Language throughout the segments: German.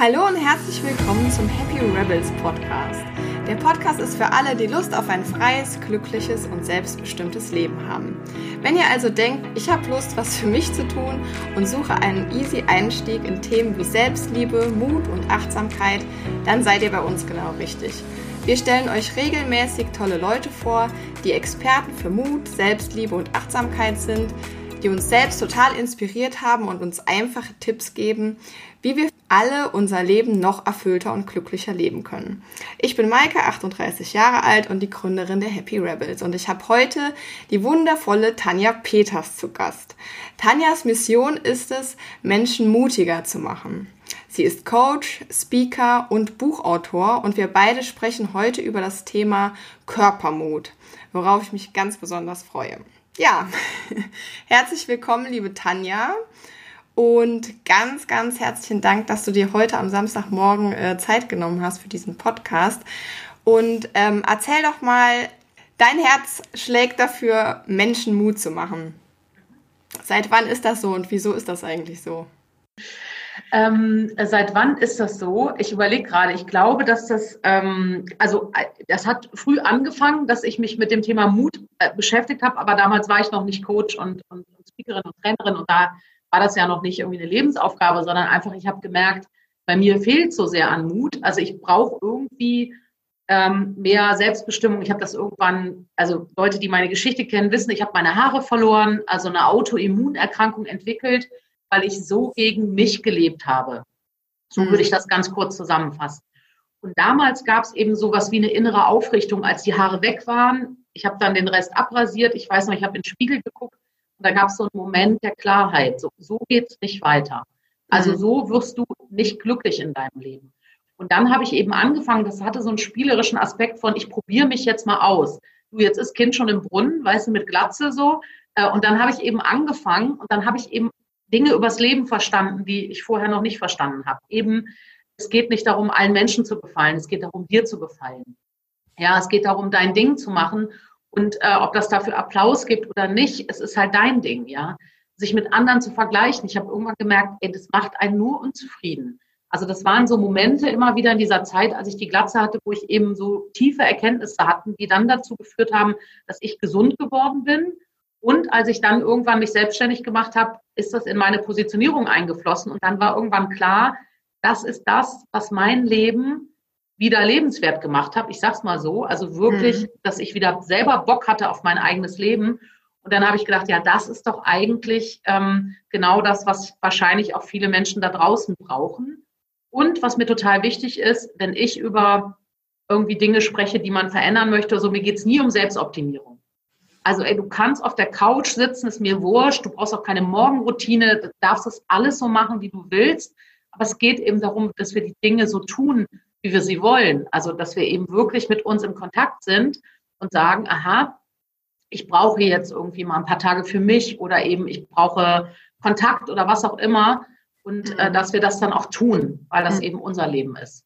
Hallo und herzlich willkommen zum Happy Rebels Podcast. Der Podcast ist für alle, die Lust auf ein freies, glückliches und selbstbestimmtes Leben haben. Wenn ihr also denkt, ich habe Lust, was für mich zu tun und suche einen easy Einstieg in Themen wie Selbstliebe, Mut und Achtsamkeit, dann seid ihr bei uns genau richtig. Wir stellen euch regelmäßig tolle Leute vor, die Experten für Mut, Selbstliebe und Achtsamkeit sind, die uns selbst total inspiriert haben und uns einfache Tipps geben, wie wir alle unser Leben noch erfüllter und glücklicher leben können. Ich bin Maike, 38 Jahre alt und die Gründerin der Happy Rebels und ich habe heute die wundervolle Tanja Peters zu Gast. Tanjas Mission ist es, Menschen mutiger zu machen. Sie ist Coach, Speaker und Buchautor und wir beide sprechen heute über das Thema Körpermut, worauf ich mich ganz besonders freue. Ja, herzlich willkommen, liebe Tanja. Und ganz, ganz herzlichen Dank, dass du dir heute am Samstagmorgen äh, Zeit genommen hast für diesen Podcast. Und ähm, erzähl doch mal, dein Herz schlägt dafür, Menschen Mut zu machen. Seit wann ist das so und wieso ist das eigentlich so? Ähm, seit wann ist das so? Ich überlege gerade, ich glaube, dass das, ähm, also äh, das hat früh angefangen, dass ich mich mit dem Thema Mut äh, beschäftigt habe, aber damals war ich noch nicht Coach und, und, und Speakerin und Trainerin und da war das ja noch nicht irgendwie eine Lebensaufgabe, sondern einfach, ich habe gemerkt, bei mir fehlt so sehr an Mut. Also ich brauche irgendwie ähm, mehr Selbstbestimmung. Ich habe das irgendwann, also Leute, die meine Geschichte kennen, wissen, ich habe meine Haare verloren, also eine Autoimmunerkrankung entwickelt, weil ich so gegen mich gelebt habe. So würde ich das ganz kurz zusammenfassen. Und damals gab es eben sowas wie eine innere Aufrichtung, als die Haare weg waren. Ich habe dann den Rest abrasiert. Ich weiß noch, ich habe in den Spiegel geguckt und da gab es so einen Moment der Klarheit. So, so geht es nicht weiter. Also mhm. so wirst du nicht glücklich in deinem Leben. Und dann habe ich eben angefangen, das hatte so einen spielerischen Aspekt von, ich probiere mich jetzt mal aus. Du, jetzt ist Kind schon im Brunnen, weißt du, mit Glatze so. Äh, und dann habe ich eben angefangen und dann habe ich eben Dinge übers Leben verstanden, die ich vorher noch nicht verstanden habe. Eben, es geht nicht darum, allen Menschen zu gefallen, es geht darum, dir zu gefallen. Ja, es geht darum, dein Ding zu machen und äh, ob das dafür Applaus gibt oder nicht, es ist halt dein Ding, ja. Sich mit anderen zu vergleichen. Ich habe irgendwann gemerkt, ey, das macht einen nur unzufrieden. Also das waren so Momente immer wieder in dieser Zeit, als ich die Glatze hatte, wo ich eben so tiefe Erkenntnisse hatten, die dann dazu geführt haben, dass ich gesund geworden bin. Und als ich dann irgendwann mich selbstständig gemacht habe, ist das in meine Positionierung eingeflossen. Und dann war irgendwann klar, das ist das, was mein Leben wieder lebenswert gemacht habe. Ich sag's mal so, also wirklich, mhm. dass ich wieder selber Bock hatte auf mein eigenes Leben. Und dann habe ich gedacht, ja, das ist doch eigentlich ähm, genau das, was wahrscheinlich auch viele Menschen da draußen brauchen. Und was mir total wichtig ist, wenn ich über irgendwie Dinge spreche, die man verändern möchte, so also mir geht's nie um Selbstoptimierung. Also ey, du kannst auf der Couch sitzen, ist mir wurscht, du brauchst auch keine Morgenroutine, du darfst das alles so machen, wie du willst. Aber es geht eben darum, dass wir die Dinge so tun, wie wir sie wollen. Also, dass wir eben wirklich mit uns in Kontakt sind und sagen, aha, ich brauche jetzt irgendwie mal ein paar Tage für mich oder eben ich brauche Kontakt oder was auch immer und äh, mhm. dass wir das dann auch tun, weil das mhm. eben unser Leben ist.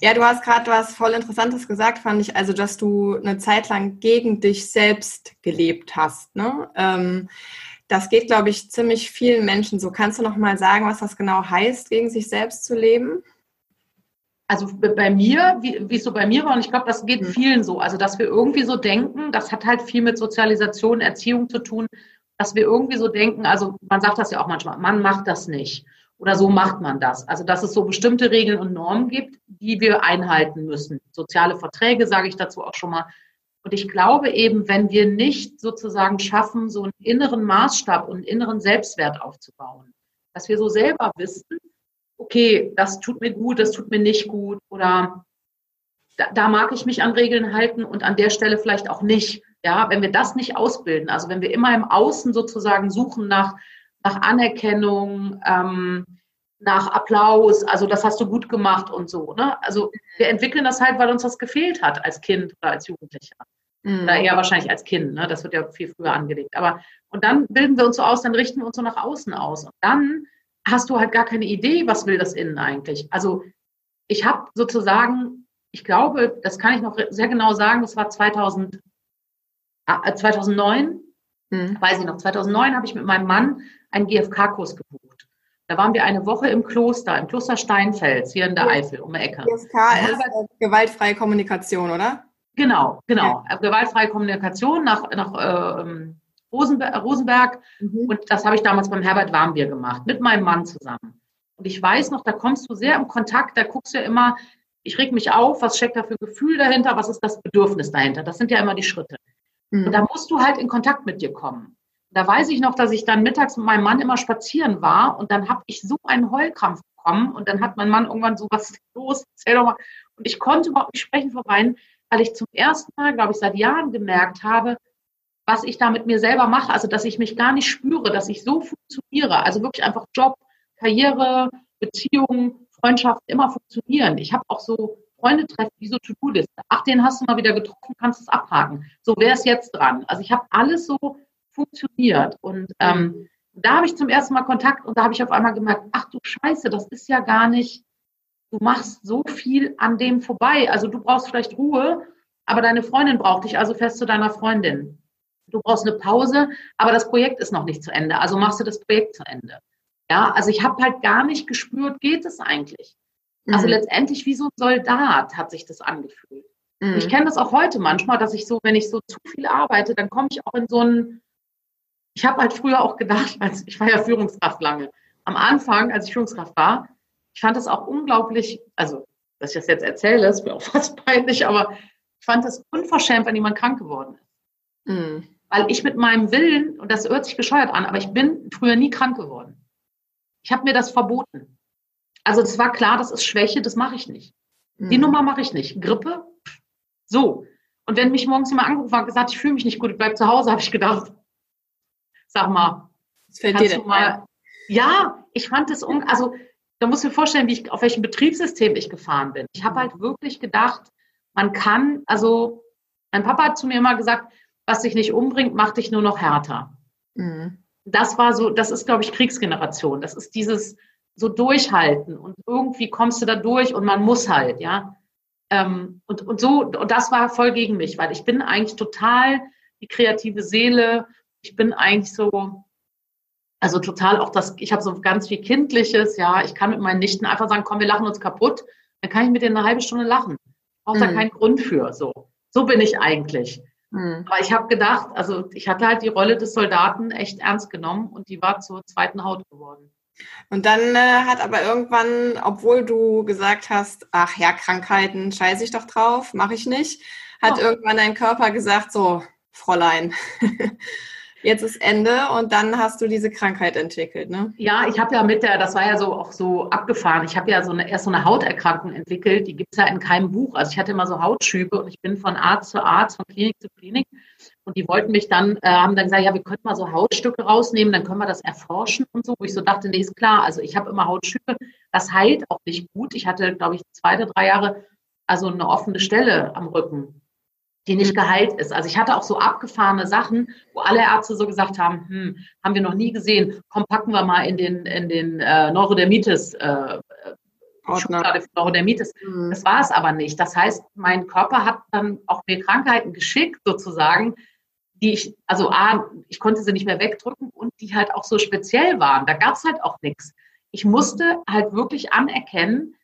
Ja, du hast gerade was voll Interessantes gesagt, fand ich, also dass du eine Zeit lang gegen dich selbst gelebt hast. Ne? Ähm, das geht, glaube ich, ziemlich vielen Menschen so. Kannst du noch mal sagen, was das genau heißt, gegen sich selbst zu leben? Also bei mir, wie, es so bei mir war, und ich glaube, das geht mhm. vielen so, also dass wir irgendwie so denken, das hat halt viel mit Sozialisation, Erziehung zu tun, dass wir irgendwie so denken, also man sagt das ja auch manchmal, man macht das nicht oder so macht man das. Also dass es so bestimmte Regeln und Normen gibt, die wir einhalten müssen. Soziale Verträge sage ich dazu auch schon mal. Und ich glaube eben, wenn wir nicht sozusagen schaffen, so einen inneren Maßstab und einen inneren Selbstwert aufzubauen, dass wir so selber wissen, okay, das tut mir gut, das tut mir nicht gut oder da, da, mag ich mich an Regeln halten und an der Stelle vielleicht auch nicht. Ja, wenn wir das nicht ausbilden, also wenn wir immer im Außen sozusagen suchen nach, nach Anerkennung, ähm, nach Applaus, also das hast du gut gemacht und so. Ne? Also wir entwickeln das halt, weil uns das gefehlt hat als Kind oder als Jugendlicher. Mhm. Oder eher wahrscheinlich als Kind, ne? das wird ja viel früher angelegt. Aber und dann bilden wir uns so aus, dann richten wir uns so nach außen aus. Und dann hast du halt gar keine Idee, was will das Innen eigentlich. Also ich habe sozusagen, ich glaube, das kann ich noch sehr genau sagen, das war 2000, äh, 2009, hm. weiß ich noch, 2009 habe ich mit meinem Mann einen GFK-Kurs gebucht. Da waren wir eine Woche im Kloster, im Kloster Steinfels, hier in der Eifel, um die Ecke. GSK ist äh, gewaltfreie Kommunikation, oder? Genau, genau. Ja. Gewaltfreie Kommunikation nach, nach äh, Rosenberg. Rosenberg. Mhm. Und das habe ich damals beim Herbert Warmbier gemacht, mit meinem Mann zusammen. Und ich weiß noch, da kommst du sehr im Kontakt, da guckst du ja immer, ich reg mich auf, was steckt da für Gefühl dahinter, was ist das Bedürfnis dahinter? Das sind ja immer die Schritte. Mhm. Und da musst du halt in Kontakt mit dir kommen. Da weiß ich noch, dass ich dann mittags mit meinem Mann immer spazieren war und dann habe ich so einen Heulkrampf bekommen und dann hat mein Mann irgendwann so, was ist los, erzähl doch mal. Und ich konnte überhaupt nicht sprechen vor Weinen, weil ich zum ersten Mal, glaube ich, seit Jahren gemerkt habe, was ich da mit mir selber mache. Also, dass ich mich gar nicht spüre, dass ich so funktioniere. Also wirklich einfach Job, Karriere, Beziehungen, Freundschaften immer funktionieren. Ich habe auch so Freunde treffen, wie so To-Do-Liste. Ach, den hast du mal wieder getroffen, kannst es abhaken. So wäre es jetzt dran. Also ich habe alles so funktioniert. Und ähm, da habe ich zum ersten Mal Kontakt und da habe ich auf einmal gemerkt, ach du Scheiße, das ist ja gar nicht, du machst so viel an dem vorbei. Also du brauchst vielleicht Ruhe, aber deine Freundin braucht dich, also fährst zu deiner Freundin. Du brauchst eine Pause, aber das Projekt ist noch nicht zu Ende, also machst du das Projekt zu Ende. Ja, also ich habe halt gar nicht gespürt, geht es eigentlich? Also mhm. letztendlich wie so ein Soldat hat sich das angefühlt. Mhm. Ich kenne das auch heute manchmal, dass ich so, wenn ich so zu viel arbeite, dann komme ich auch in so einen, ich habe halt früher auch gedacht, als ich war ja Führungskraft lange. Am Anfang, als ich Führungskraft war, ich fand das auch unglaublich, also, dass ich das jetzt erzähle, ist mir auch fast peinlich, aber ich fand das unverschämt, wenn jemand krank geworden ist. Mhm. Weil ich mit meinem Willen, und das hört sich bescheuert an, aber ich bin früher nie krank geworden. Ich habe mir das verboten. Also es war klar, das ist Schwäche, das mache ich nicht. Mhm. Die Nummer mache ich nicht. Grippe, so. Und wenn mich morgens jemand angerufen hat und gesagt, ich fühle mich nicht gut, ich bleibe zu Hause, habe ich gedacht, sag mal, das fällt dir denn mal, ja, ich fand es, un also da musst du dir vorstellen, wie ich, auf welchem Betriebssystem ich gefahren bin. Ich habe halt wirklich gedacht, man kann, also mein Papa hat zu mir immer gesagt, was dich nicht umbringt, macht dich nur noch härter. Mhm. Das war so, das ist, glaube ich, Kriegsgeneration. Das ist dieses so durchhalten und irgendwie kommst du da durch und man muss halt, ja. Ähm, und, und so, und das war voll gegen mich, weil ich bin eigentlich total die kreative Seele. Ich bin eigentlich so, also total auch das, ich habe so ganz viel Kindliches, ja. Ich kann mit meinen Nichten einfach sagen, komm, wir lachen uns kaputt. Dann kann ich mit denen eine halbe Stunde lachen. Braucht mhm. da keinen Grund für, so. So bin ich eigentlich. Mhm. Aber ich habe gedacht, also ich hatte halt die Rolle des Soldaten echt ernst genommen und die war zur zweiten Haut geworden. Und dann äh, hat aber irgendwann, obwohl du gesagt hast, ach ja, Krankheiten, scheiße ich doch drauf, mache ich nicht, hat oh. irgendwann dein Körper gesagt, so, Fräulein, jetzt ist Ende und dann hast du diese Krankheit entwickelt, ne? Ja, ich habe ja mit der, das war ja so auch so abgefahren, ich habe ja so eine, erst so eine Hauterkrankung entwickelt, die gibt es ja in keinem Buch. Also ich hatte immer so Hautschübe und ich bin von Arzt zu Arzt, von Klinik zu Klinik und die wollten mich dann, äh, haben dann gesagt, ja, wir könnten mal so Hautstücke rausnehmen, dann können wir das erforschen und so, wo ich so dachte, nee, ist klar, also ich habe immer Hautschübe, das heilt auch nicht gut. Ich hatte, glaube ich, zwei drei Jahre also eine offene Stelle am Rücken die nicht geheilt ist. Also ich hatte auch so abgefahrene Sachen, wo alle Ärzte so gesagt haben, hm, haben wir noch nie gesehen, komm, packen wir mal in den, in den äh, Neurodermitis, äh, Schublade für Neurodermitis. Mhm. Das war es aber nicht. Das heißt, mein Körper hat dann auch mir Krankheiten geschickt, sozusagen, die ich, also A, ich konnte sie nicht mehr wegdrücken und die halt auch so speziell waren. Da gab es halt auch nichts. Ich musste halt wirklich anerkennen,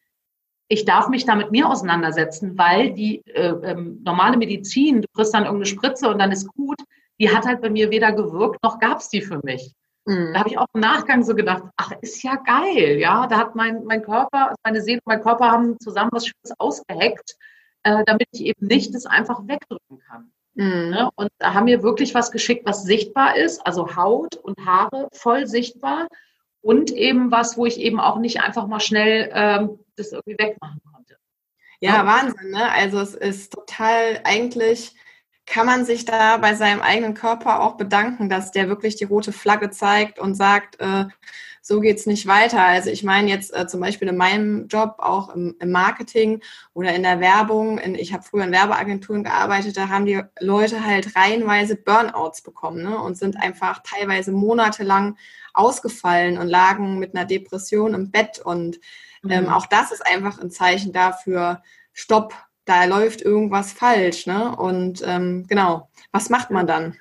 ich darf mich da mit mir auseinandersetzen, weil die äh, ähm, normale Medizin, du kriegst dann irgendeine Spritze und dann ist gut, die hat halt bei mir weder gewirkt, noch gab es die für mich. Mhm. Da habe ich auch im Nachgang so gedacht, ach, ist ja geil, ja, da hat mein, mein Körper, meine Seele und mein Körper haben zusammen was Schönes ausgeheckt, äh, damit ich eben nicht das einfach wegdrücken kann. Mhm. Ne? Und da haben wir wirklich was geschickt, was sichtbar ist, also Haut und Haare voll sichtbar und eben was, wo ich eben auch nicht einfach mal schnell ähm, das irgendwie wegmachen konnte. Ja, Wahnsinn, ne? Also es ist total eigentlich kann man sich da bei seinem eigenen Körper auch bedanken, dass der wirklich die rote Flagge zeigt und sagt, äh, so geht's nicht weiter. Also ich meine jetzt äh, zum Beispiel in meinem Job, auch im, im Marketing oder in der Werbung. In, ich habe früher in Werbeagenturen gearbeitet, da haben die Leute halt reihenweise Burnouts bekommen ne? und sind einfach teilweise monatelang ausgefallen und lagen mit einer Depression im Bett. Und ähm, mhm. auch das ist einfach ein Zeichen dafür, stopp, da läuft irgendwas falsch. Ne? Und ähm, genau, was macht man dann?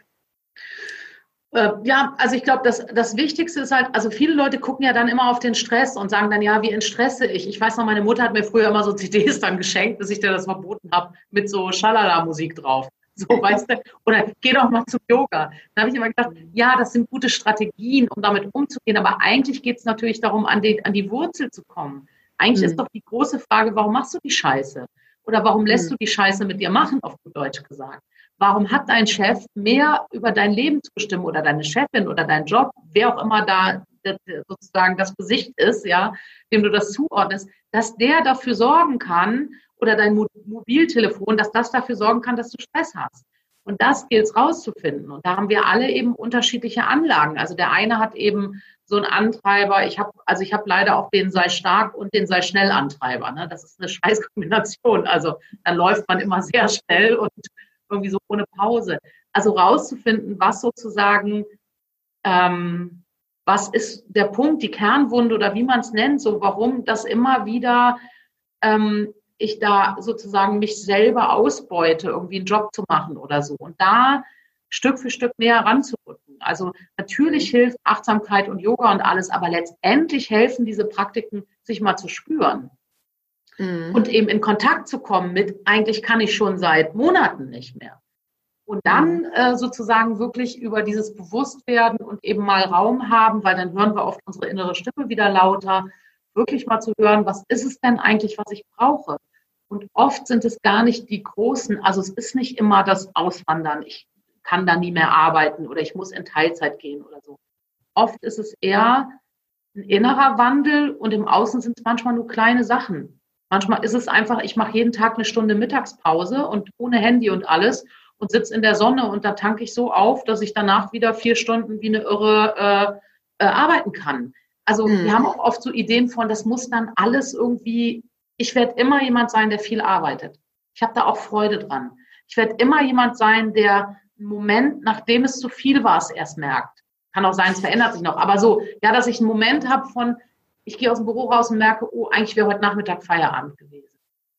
Äh, ja, also ich glaube, das, das Wichtigste ist halt, also viele Leute gucken ja dann immer auf den Stress und sagen dann, ja, wie entstresse ich? Ich weiß noch, meine Mutter hat mir früher immer so CDs dann geschenkt, bis ich dir das verboten habe, mit so Schalala-Musik drauf. So, weißt du? Oder geh doch mal zum Yoga. Dann habe ich immer gedacht, ja, das sind gute Strategien, um damit umzugehen. Aber eigentlich geht es natürlich darum, an die, an die Wurzel zu kommen. Eigentlich mhm. ist doch die große Frage, warum machst du die Scheiße? Oder warum lässt mhm. du die Scheiße mit dir machen, auf gut Deutsch gesagt? Warum hat dein Chef mehr über dein Leben zu bestimmen oder deine Chefin oder dein Job, wer auch immer da sozusagen das Gesicht ist, ja, dem du das zuordnest, dass der dafür sorgen kann oder dein Mobiltelefon, dass das dafür sorgen kann, dass du Stress hast. Und das gilt es rauszufinden. Und da haben wir alle eben unterschiedliche Anlagen. Also der eine hat eben so einen Antreiber. Ich habe, also ich habe leider auch den sei stark und den sei schnell Antreiber. Ne? Das ist eine scheiß Kombination. Also dann läuft man immer sehr schnell und irgendwie so ohne Pause. Also rauszufinden, was sozusagen, ähm, was ist der Punkt, die Kernwunde oder wie man es nennt, so warum das immer wieder ähm, ich da sozusagen mich selber ausbeute, irgendwie einen Job zu machen oder so. Und da Stück für Stück näher ranzurücken. Also natürlich hilft Achtsamkeit und Yoga und alles, aber letztendlich helfen diese Praktiken, sich mal zu spüren. Mhm. Und eben in Kontakt zu kommen mit, eigentlich kann ich schon seit Monaten nicht mehr. Und dann mhm. äh, sozusagen wirklich über dieses Bewusstwerden und eben mal Raum haben, weil dann hören wir oft unsere innere Stimme wieder lauter, wirklich mal zu hören, was ist es denn eigentlich, was ich brauche? Und oft sind es gar nicht die großen, also es ist nicht immer das Auswandern, ich kann da nie mehr arbeiten oder ich muss in Teilzeit gehen oder so. Oft ist es eher ein innerer Wandel und im Außen sind es manchmal nur kleine Sachen. Manchmal ist es einfach, ich mache jeden Tag eine Stunde Mittagspause und ohne Handy und alles und sitze in der Sonne und da tanke ich so auf, dass ich danach wieder vier Stunden wie eine Irre äh, äh, arbeiten kann. Also mhm. wir haben auch oft so Ideen von, das muss dann alles irgendwie ich werde immer jemand sein, der viel arbeitet. Ich habe da auch Freude dran. Ich werde immer jemand sein, der einen Moment, nachdem es zu viel war, es erst merkt. Kann auch sein, es verändert sich noch. Aber so, ja, dass ich einen Moment habe von, ich gehe aus dem Büro raus und merke, oh, eigentlich wäre heute Nachmittag Feierabend gewesen.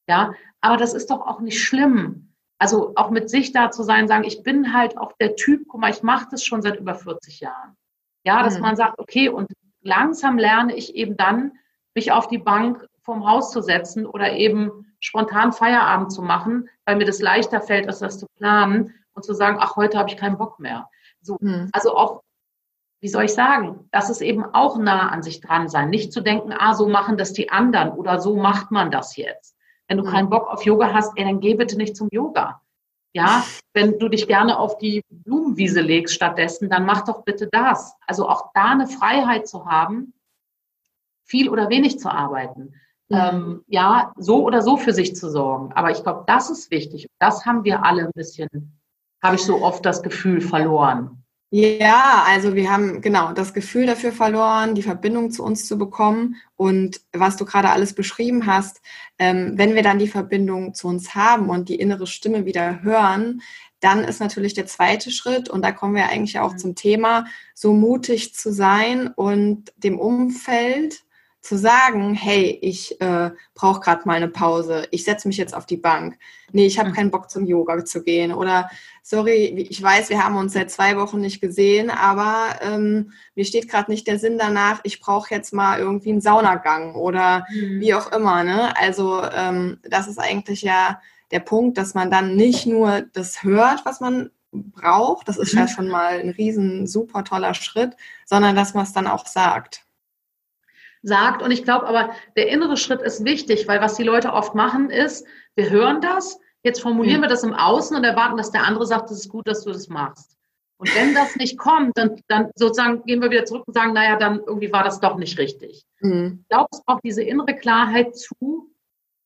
Ja, aber das ist doch auch nicht schlimm. Also auch mit sich da zu sein, sagen, ich bin halt auch der Typ, guck mal, ich mache das schon seit über 40 Jahren. Ja, dass mhm. man sagt, okay, und langsam lerne ich eben dann, mich auf die Bank vorm Haus zu setzen oder eben spontan Feierabend zu machen, weil mir das leichter fällt, als das zu planen und zu sagen, ach, heute habe ich keinen Bock mehr. So, hm. Also auch, wie soll ich sagen, das ist eben auch nah an sich dran sein. Nicht zu denken, ah, so machen das die anderen oder so macht man das jetzt. Wenn du hm. keinen Bock auf Yoga hast, ey, dann geh bitte nicht zum Yoga. Ja, wenn du dich gerne auf die Blumenwiese legst stattdessen, dann mach doch bitte das. Also auch da eine Freiheit zu haben, viel oder wenig zu arbeiten ähm, ja, so oder so für sich zu sorgen. Aber ich glaube, das ist wichtig. Das haben wir alle ein bisschen, habe ich so oft das Gefühl, verloren. Ja, also wir haben genau das Gefühl dafür verloren, die Verbindung zu uns zu bekommen. Und was du gerade alles beschrieben hast, ähm, wenn wir dann die Verbindung zu uns haben und die innere Stimme wieder hören, dann ist natürlich der zweite Schritt, und da kommen wir eigentlich auch mhm. zum Thema, so mutig zu sein und dem Umfeld zu sagen, hey, ich äh, brauche gerade mal eine Pause, ich setze mich jetzt auf die Bank. Nee, ich habe mhm. keinen Bock zum Yoga zu gehen. Oder sorry, ich weiß, wir haben uns seit zwei Wochen nicht gesehen, aber ähm, mir steht gerade nicht der Sinn danach, ich brauche jetzt mal irgendwie einen Saunagang oder mhm. wie auch immer. Ne? Also ähm, das ist eigentlich ja der Punkt, dass man dann nicht nur das hört, was man braucht, das ist mhm. ja schon mal ein riesen super toller Schritt, sondern dass man es dann auch sagt sagt. Und ich glaube aber, der innere Schritt ist wichtig, weil was die Leute oft machen ist, wir hören das, jetzt formulieren mhm. wir das im Außen und erwarten, dass der andere sagt, es ist gut, dass du das machst. Und wenn das nicht kommt, dann, dann sozusagen gehen wir wieder zurück und sagen, naja, dann irgendwie war das doch nicht richtig. Mhm. Ich glaube, es braucht diese innere Klarheit zu,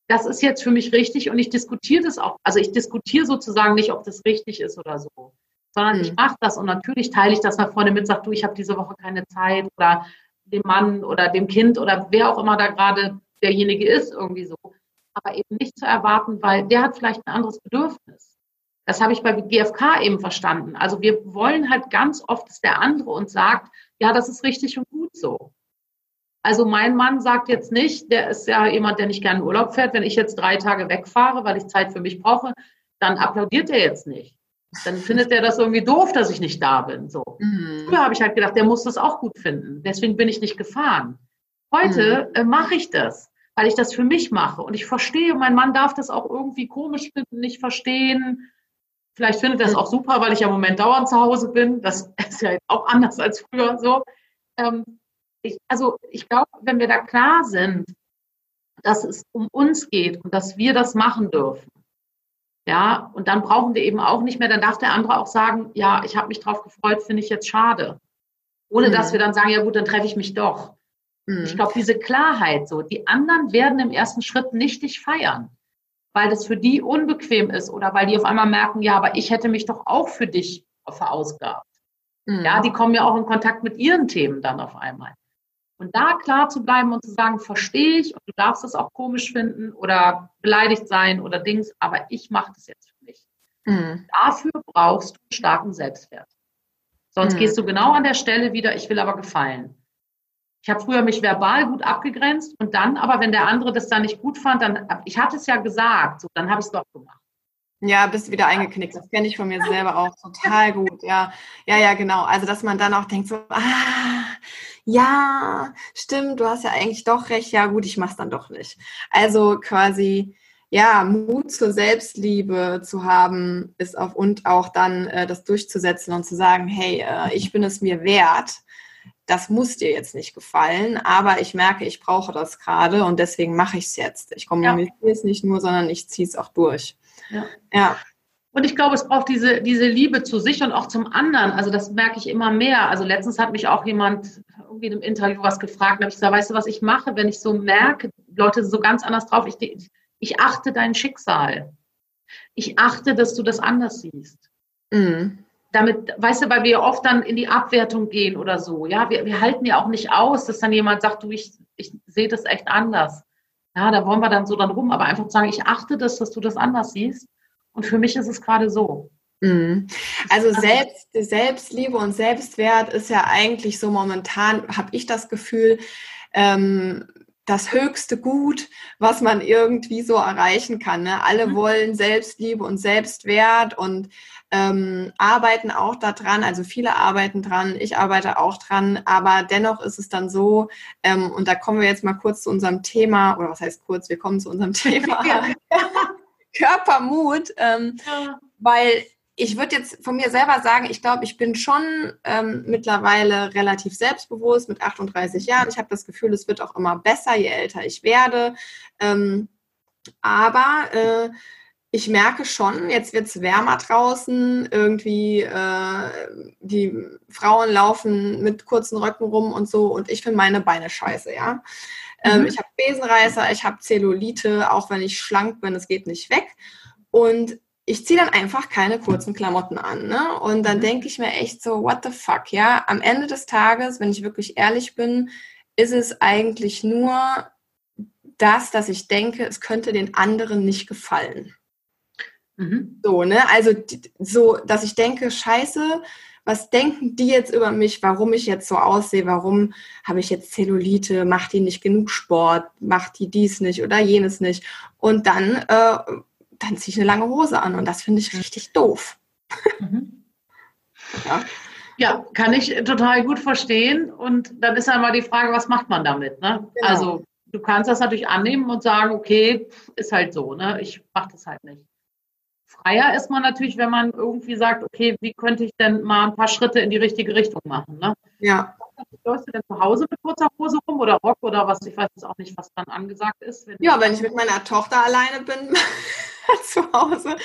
das ist jetzt für mich richtig und ich diskutiere das auch. Also ich diskutiere sozusagen nicht, ob das richtig ist oder so, sondern mhm. ich mache das und natürlich teile ich das nach vorne mit, sag du, ich habe diese Woche keine Zeit oder dem Mann oder dem Kind oder wer auch immer da gerade derjenige ist, irgendwie so. Aber eben nicht zu erwarten, weil der hat vielleicht ein anderes Bedürfnis. Das habe ich bei GFK eben verstanden. Also wir wollen halt ganz oft, dass der andere uns sagt, ja, das ist richtig und gut so. Also mein Mann sagt jetzt nicht, der ist ja jemand, der nicht gerne in Urlaub fährt. Wenn ich jetzt drei Tage wegfahre, weil ich Zeit für mich brauche, dann applaudiert er jetzt nicht. Dann findet der das irgendwie doof, dass ich nicht da bin. So. Mhm. Früher habe ich halt gedacht, der muss das auch gut finden. Deswegen bin ich nicht gefahren. Heute mhm. äh, mache ich das, weil ich das für mich mache. Und ich verstehe, mein Mann darf das auch irgendwie komisch finden, nicht verstehen. Vielleicht findet er es auch super, weil ich ja im Moment dauernd zu Hause bin. Das ist ja auch anders als früher so. Ähm, ich, also ich glaube, wenn wir da klar sind, dass es um uns geht und dass wir das machen dürfen, ja, und dann brauchen wir eben auch nicht mehr, dann darf der andere auch sagen, ja, ich habe mich drauf gefreut, finde ich jetzt schade. Ohne mhm. dass wir dann sagen, ja gut, dann treffe ich mich doch. Mhm. Ich glaube, diese Klarheit so, die anderen werden im ersten Schritt nicht dich feiern, weil das für die unbequem ist oder weil die auf einmal merken, ja, aber ich hätte mich doch auch für dich verausgabt. Mhm. Ja, die kommen ja auch in Kontakt mit ihren Themen dann auf einmal. Und da klar zu bleiben und zu sagen, verstehe ich und du darfst es auch komisch finden oder beleidigt sein oder Dings, aber ich mache das jetzt für mich. Mhm. Dafür brauchst du einen starken Selbstwert. Sonst mhm. gehst du genau an der Stelle wieder, ich will aber gefallen. Ich habe früher mich verbal gut abgegrenzt und dann, aber wenn der andere das dann nicht gut fand, dann, ich hatte es ja gesagt, so, dann habe ich es doch gemacht. Ja, bist wieder eingeknickt. Das kenne ich von mir selber auch total gut. Ja, ja, ja, genau. Also, dass man dann auch denkt so, ah, ja, stimmt, du hast ja eigentlich doch recht. Ja, gut, ich mach's dann doch nicht. Also quasi, ja, Mut zur Selbstliebe zu haben, ist auf und auch dann äh, das durchzusetzen und zu sagen, hey, äh, ich bin es mir wert. Das muss dir jetzt nicht gefallen, aber ich merke, ich brauche das gerade und deswegen mache ich es jetzt. Ich kommuniziere ja. es nicht nur, sondern ich ziehe es auch durch. Ja. ja. Und ich glaube, es braucht diese, diese Liebe zu sich und auch zum anderen. Also das merke ich immer mehr. Also letztens hat mich auch jemand irgendwie in einem Interview was gefragt. Da habe ich gesagt, weißt du, was ich mache, wenn ich so merke, Leute sind so ganz anders drauf. Ich, ich achte dein Schicksal. Ich achte, dass du das anders siehst. Mhm. Damit, weißt du, weil wir oft dann in die Abwertung gehen oder so. Ja, wir, wir halten ja auch nicht aus, dass dann jemand sagt, du, ich, ich sehe das echt anders. Ja, da wollen wir dann so dann rum, aber einfach sagen, ich achte das, dass du das anders siehst. Und für mich ist es gerade so. Mhm. Also Selbst, Selbstliebe und Selbstwert ist ja eigentlich so momentan, habe ich das Gefühl, ähm, das höchste Gut, was man irgendwie so erreichen kann. Ne? Alle mhm. wollen Selbstliebe und Selbstwert und ähm, arbeiten auch daran. Also viele arbeiten dran, ich arbeite auch dran, aber dennoch ist es dann so, ähm, und da kommen wir jetzt mal kurz zu unserem Thema, oder was heißt kurz, wir kommen zu unserem Thema. Körpermut, ähm, ja. weil ich würde jetzt von mir selber sagen, ich glaube, ich bin schon ähm, mittlerweile relativ selbstbewusst mit 38 Jahren. Ich habe das Gefühl, es wird auch immer besser, je älter ich werde. Ähm, aber äh, ich merke schon, jetzt wird es wärmer draußen, irgendwie äh, die Frauen laufen mit kurzen Röcken rum und so und ich finde meine Beine scheiße, ja. Ähm, mhm. ich habe Besenreißer, ich habe Zellulite, auch wenn ich schlank bin, es geht nicht weg. Und ich ziehe dann einfach keine kurzen Klamotten an. Ne? Und dann mhm. denke ich mir echt so, what the fuck, ja? Am Ende des Tages, wenn ich wirklich ehrlich bin, ist es eigentlich nur das, dass ich denke, es könnte den anderen nicht gefallen. Mhm. So, ne? Also so, dass ich denke, scheiße, was denken die jetzt über mich, warum ich jetzt so aussehe, warum habe ich jetzt Zellulite, macht die nicht genug Sport, macht die dies nicht oder jenes nicht. Und dann, äh, dann ziehe ich eine lange Hose an und das finde ich richtig doof. Mhm. ja. ja. kann ich total gut verstehen. Und dann ist einmal die Frage, was macht man damit? Ne? Genau. Also du kannst das natürlich annehmen und sagen, okay, ist halt so, ne? ich mache das halt nicht. Freier ist man natürlich, wenn man irgendwie sagt, okay, wie könnte ich denn mal ein paar Schritte in die richtige Richtung machen? Ne? Ja. Läufst du denn zu Hause mit kurzer Hose rum oder Rock oder was? Ich weiß jetzt auch nicht, was dann angesagt ist. Wenn ja, wenn ich mit meiner Tochter alleine bin zu Hause,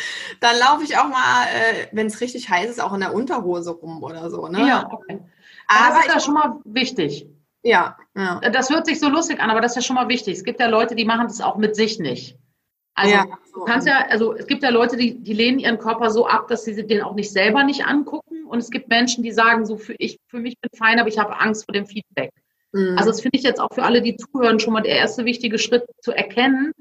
dann laufe ich auch mal, äh, wenn es richtig heiß ist, auch in der Unterhose rum oder so. Ne? Ja, okay. Aber das ist ja schon mal wichtig. Ja, ja. Das hört sich so lustig an, aber das ist ja schon mal wichtig. Es gibt ja Leute, die machen das auch mit sich nicht. Also ja. du kannst ja, also es gibt ja Leute, die, die lehnen ihren Körper so ab, dass sie den auch nicht selber nicht angucken. Und es gibt Menschen, die sagen, so für ich, für mich bin fein, aber ich habe Angst vor dem Feedback. Mhm. Also das finde ich jetzt auch für alle, die zuhören, schon mal der erste wichtige Schritt zu erkennen,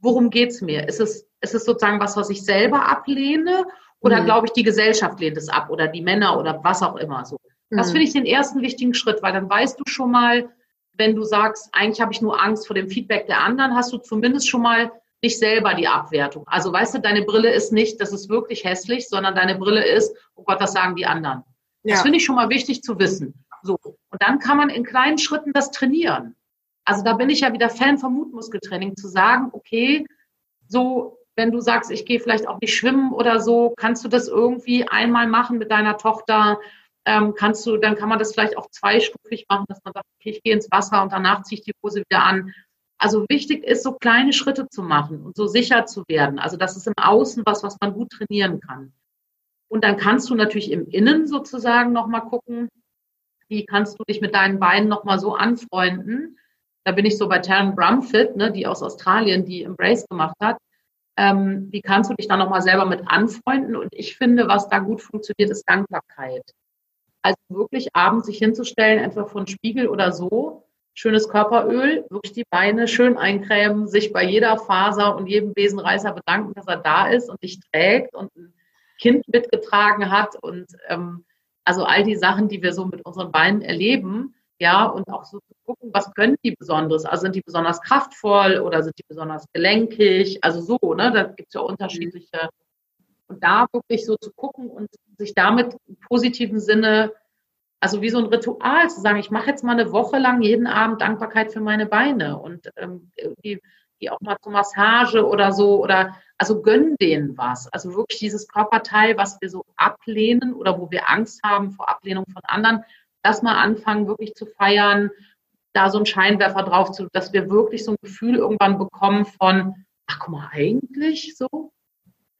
worum geht es mir? Ist es, ist es sozusagen was, was ich selber ablehne? Oder mhm. glaube ich, die Gesellschaft lehnt es ab oder die Männer oder was auch immer so. Das mhm. finde ich den ersten wichtigen Schritt, weil dann weißt du schon mal, wenn du sagst, eigentlich habe ich nur Angst vor dem Feedback der anderen, hast du zumindest schon mal nicht selber die Abwertung. Also weißt du, deine Brille ist nicht, das ist wirklich hässlich, sondern deine Brille ist, oh Gott, was sagen die anderen. Ja. Das finde ich schon mal wichtig zu wissen. So. Und dann kann man in kleinen Schritten das trainieren. Also da bin ich ja wieder Fan vom Mutmuskeltraining, zu sagen, okay, so, wenn du sagst, ich gehe vielleicht auch nicht schwimmen oder so, kannst du das irgendwie einmal machen mit deiner Tochter? Ähm, kannst du, dann kann man das vielleicht auch zweistufig machen, dass man sagt, okay, ich gehe ins Wasser und danach ziehe ich die Hose wieder an. Also wichtig ist, so kleine Schritte zu machen und so sicher zu werden. Also das ist im Außen was, was man gut trainieren kann. Und dann kannst du natürlich im Innen sozusagen nochmal gucken, wie kannst du dich mit deinen Beinen nochmal so anfreunden. Da bin ich so bei Taryn Brumfit, ne, die aus Australien, die Embrace gemacht hat. Ähm, wie kannst du dich da nochmal selber mit anfreunden? Und ich finde, was da gut funktioniert, ist Dankbarkeit. Also wirklich abends sich hinzustellen, entweder von Spiegel oder so, schönes Körperöl, wirklich die Beine schön eincremen, sich bei jeder Faser und jedem Besenreißer bedanken, dass er da ist und dich trägt und ein Kind mitgetragen hat und ähm, also all die Sachen, die wir so mit unseren Beinen erleben, ja, und auch so zu gucken, was können die Besonderes? Also sind die besonders kraftvoll oder sind die besonders gelenkig? Also so, ne, da gibt es ja unterschiedliche. Und da wirklich so zu gucken und sich damit im positiven Sinne also wie so ein Ritual zu sagen, ich mache jetzt mal eine Woche lang jeden Abend Dankbarkeit für meine Beine und ähm, die, die auch mal zur Massage oder so oder also gönn denen was. Also wirklich dieses Körperteil, was wir so ablehnen oder wo wir Angst haben vor Ablehnung von anderen, das mal anfangen wirklich zu feiern, da so einen Scheinwerfer drauf zu, dass wir wirklich so ein Gefühl irgendwann bekommen von, ach guck mal, eigentlich so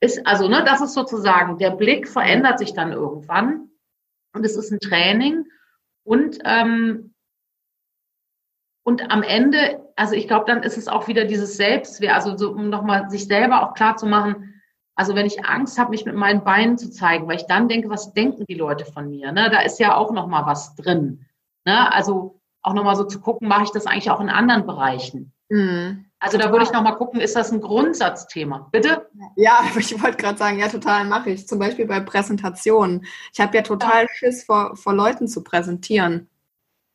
ist, also ne, das ist sozusagen, der Blick verändert sich dann irgendwann und es ist ein Training. Und, ähm, und am Ende, also ich glaube, dann ist es auch wieder dieses Selbstwert, also so, um nochmal sich selber auch klar zu machen, also wenn ich Angst habe, mich mit meinen Beinen zu zeigen, weil ich dann denke, was denken die Leute von mir? Ne? Da ist ja auch nochmal was drin. Ne? Also auch nochmal so zu gucken, mache ich das eigentlich auch in anderen Bereichen? Mhm. Also da würde ich nochmal gucken, ist das ein Grundsatzthema? Bitte? Ja, ich wollte gerade sagen, ja, total mache ich. Zum Beispiel bei Präsentationen. Ich habe ja total ja. Schiss vor, vor Leuten zu präsentieren.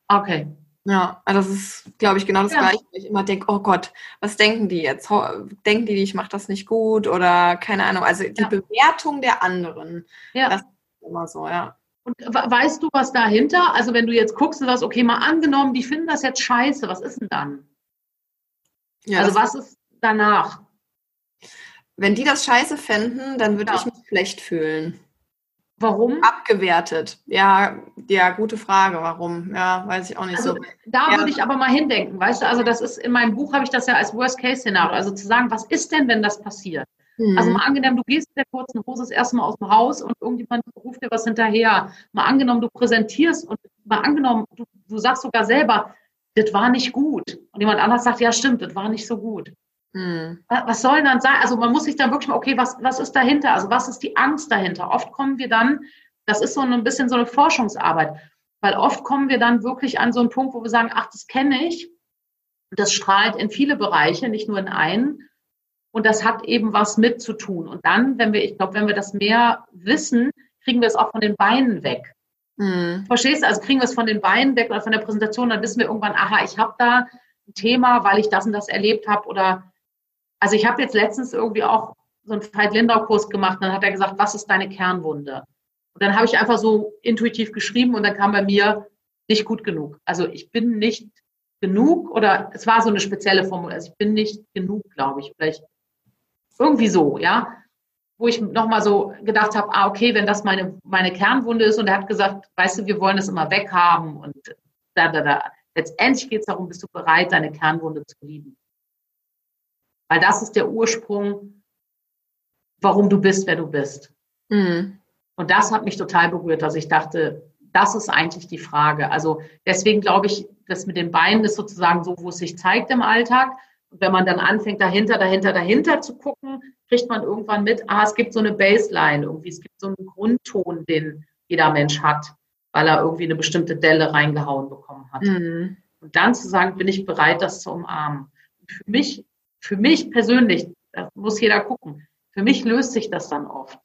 Okay. Ja, also das ist, glaube ich, genau das ja. Gleiche. Ich immer denke, oh Gott, was denken die jetzt? Denken die, ich mache das nicht gut oder keine Ahnung. Also die ja. Bewertung der anderen. Ja. Das ist immer so, ja. Und weißt du, was dahinter? Also wenn du jetzt guckst und sagst, okay, mal angenommen, die finden das jetzt scheiße, was ist denn dann? Ja, also was ist danach? Wenn die das scheiße fänden, dann würde ja. ich mich schlecht fühlen. Warum? Abgewertet. Ja, ja, gute Frage. Warum? Ja, weiß ich auch nicht also, so. Da ja. würde ich aber mal hindenken, weißt du? Also das ist in meinem Buch habe ich das ja als Worst-Case-Szenario. Also zu sagen, was ist denn, wenn das passiert? Mhm. Also mal angenommen, du gehst mit der kurzen Hose das erste Mal aus dem Haus und irgendjemand ruft dir was hinterher. Mal angenommen, du präsentierst und mal angenommen, du, du sagst sogar selber, das war nicht gut. Und jemand anderes sagt, ja stimmt, das war nicht so gut. Hm. Was soll dann sein? Also man muss sich dann wirklich mal, okay, was, was ist dahinter? Also was ist die Angst dahinter? Oft kommen wir dann, das ist so ein bisschen so eine Forschungsarbeit, weil oft kommen wir dann wirklich an so einen Punkt, wo wir sagen, ach, das kenne ich. Das strahlt in viele Bereiche, nicht nur in einen. Und das hat eben was mit zu tun. Und dann, wenn wir, ich glaube, wenn wir das mehr wissen, kriegen wir es auch von den Beinen weg. Mhm. Verstehst du? Also kriegen wir es von den Beinen weg oder von der Präsentation, dann wissen wir irgendwann, aha, ich habe da ein Thema, weil ich das und das erlebt habe. Oder also ich habe jetzt letztens irgendwie auch so einen Veit-Lindau-Kurs gemacht, und dann hat er gesagt, was ist deine Kernwunde? Und dann habe ich einfach so intuitiv geschrieben und dann kam bei mir nicht gut genug. Also ich bin nicht genug oder es war so eine spezielle Formulierung. Also ich bin nicht genug, glaube ich. Vielleicht irgendwie so, ja wo ich nochmal so gedacht habe, ah, okay, wenn das meine, meine Kernwunde ist und er hat gesagt, weißt du, wir wollen es immer weghaben und da, da, da. Letztendlich geht es darum, bist du bereit, deine Kernwunde zu lieben. Weil das ist der Ursprung, warum du bist, wer du bist. Mhm. Und das hat mich total berührt, dass ich dachte, das ist eigentlich die Frage. Also deswegen glaube ich, das mit den Beinen ist sozusagen so, wo es sich zeigt im Alltag. Und wenn man dann anfängt, dahinter, dahinter, dahinter zu gucken, kriegt man irgendwann mit, ah, es gibt so eine Baseline, irgendwie, es gibt so einen Grundton, den jeder Mensch hat, weil er irgendwie eine bestimmte Delle reingehauen bekommen hat. Mhm. Und dann zu sagen, bin ich bereit, das zu umarmen. für mich, für mich persönlich, da muss jeder gucken, für mich löst sich das dann oft.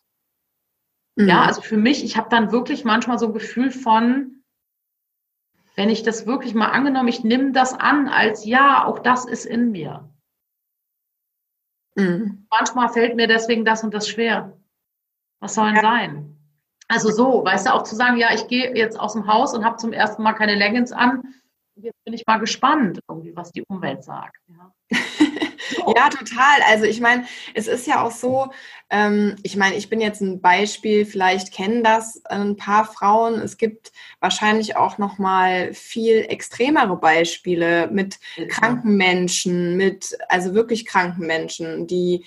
Mhm. Ja, also für mich, ich habe dann wirklich manchmal so ein Gefühl von, wenn ich das wirklich mal angenommen, ich nehme das an als ja, auch das ist in mir. Mhm. Manchmal fällt mir deswegen das und das schwer. Was soll denn ja. sein? Also so, weißt du, auch zu sagen, ja, ich gehe jetzt aus dem Haus und habe zum ersten Mal keine Leggings an. Jetzt bin ich mal gespannt, irgendwie, was die Umwelt sagt. Ja. Ja, total. Also ich meine, es ist ja auch so, ähm, ich meine, ich bin jetzt ein Beispiel, vielleicht kennen das ein paar Frauen. Es gibt wahrscheinlich auch noch mal viel extremere Beispiele mit kranken Menschen, mit also wirklich kranken Menschen, die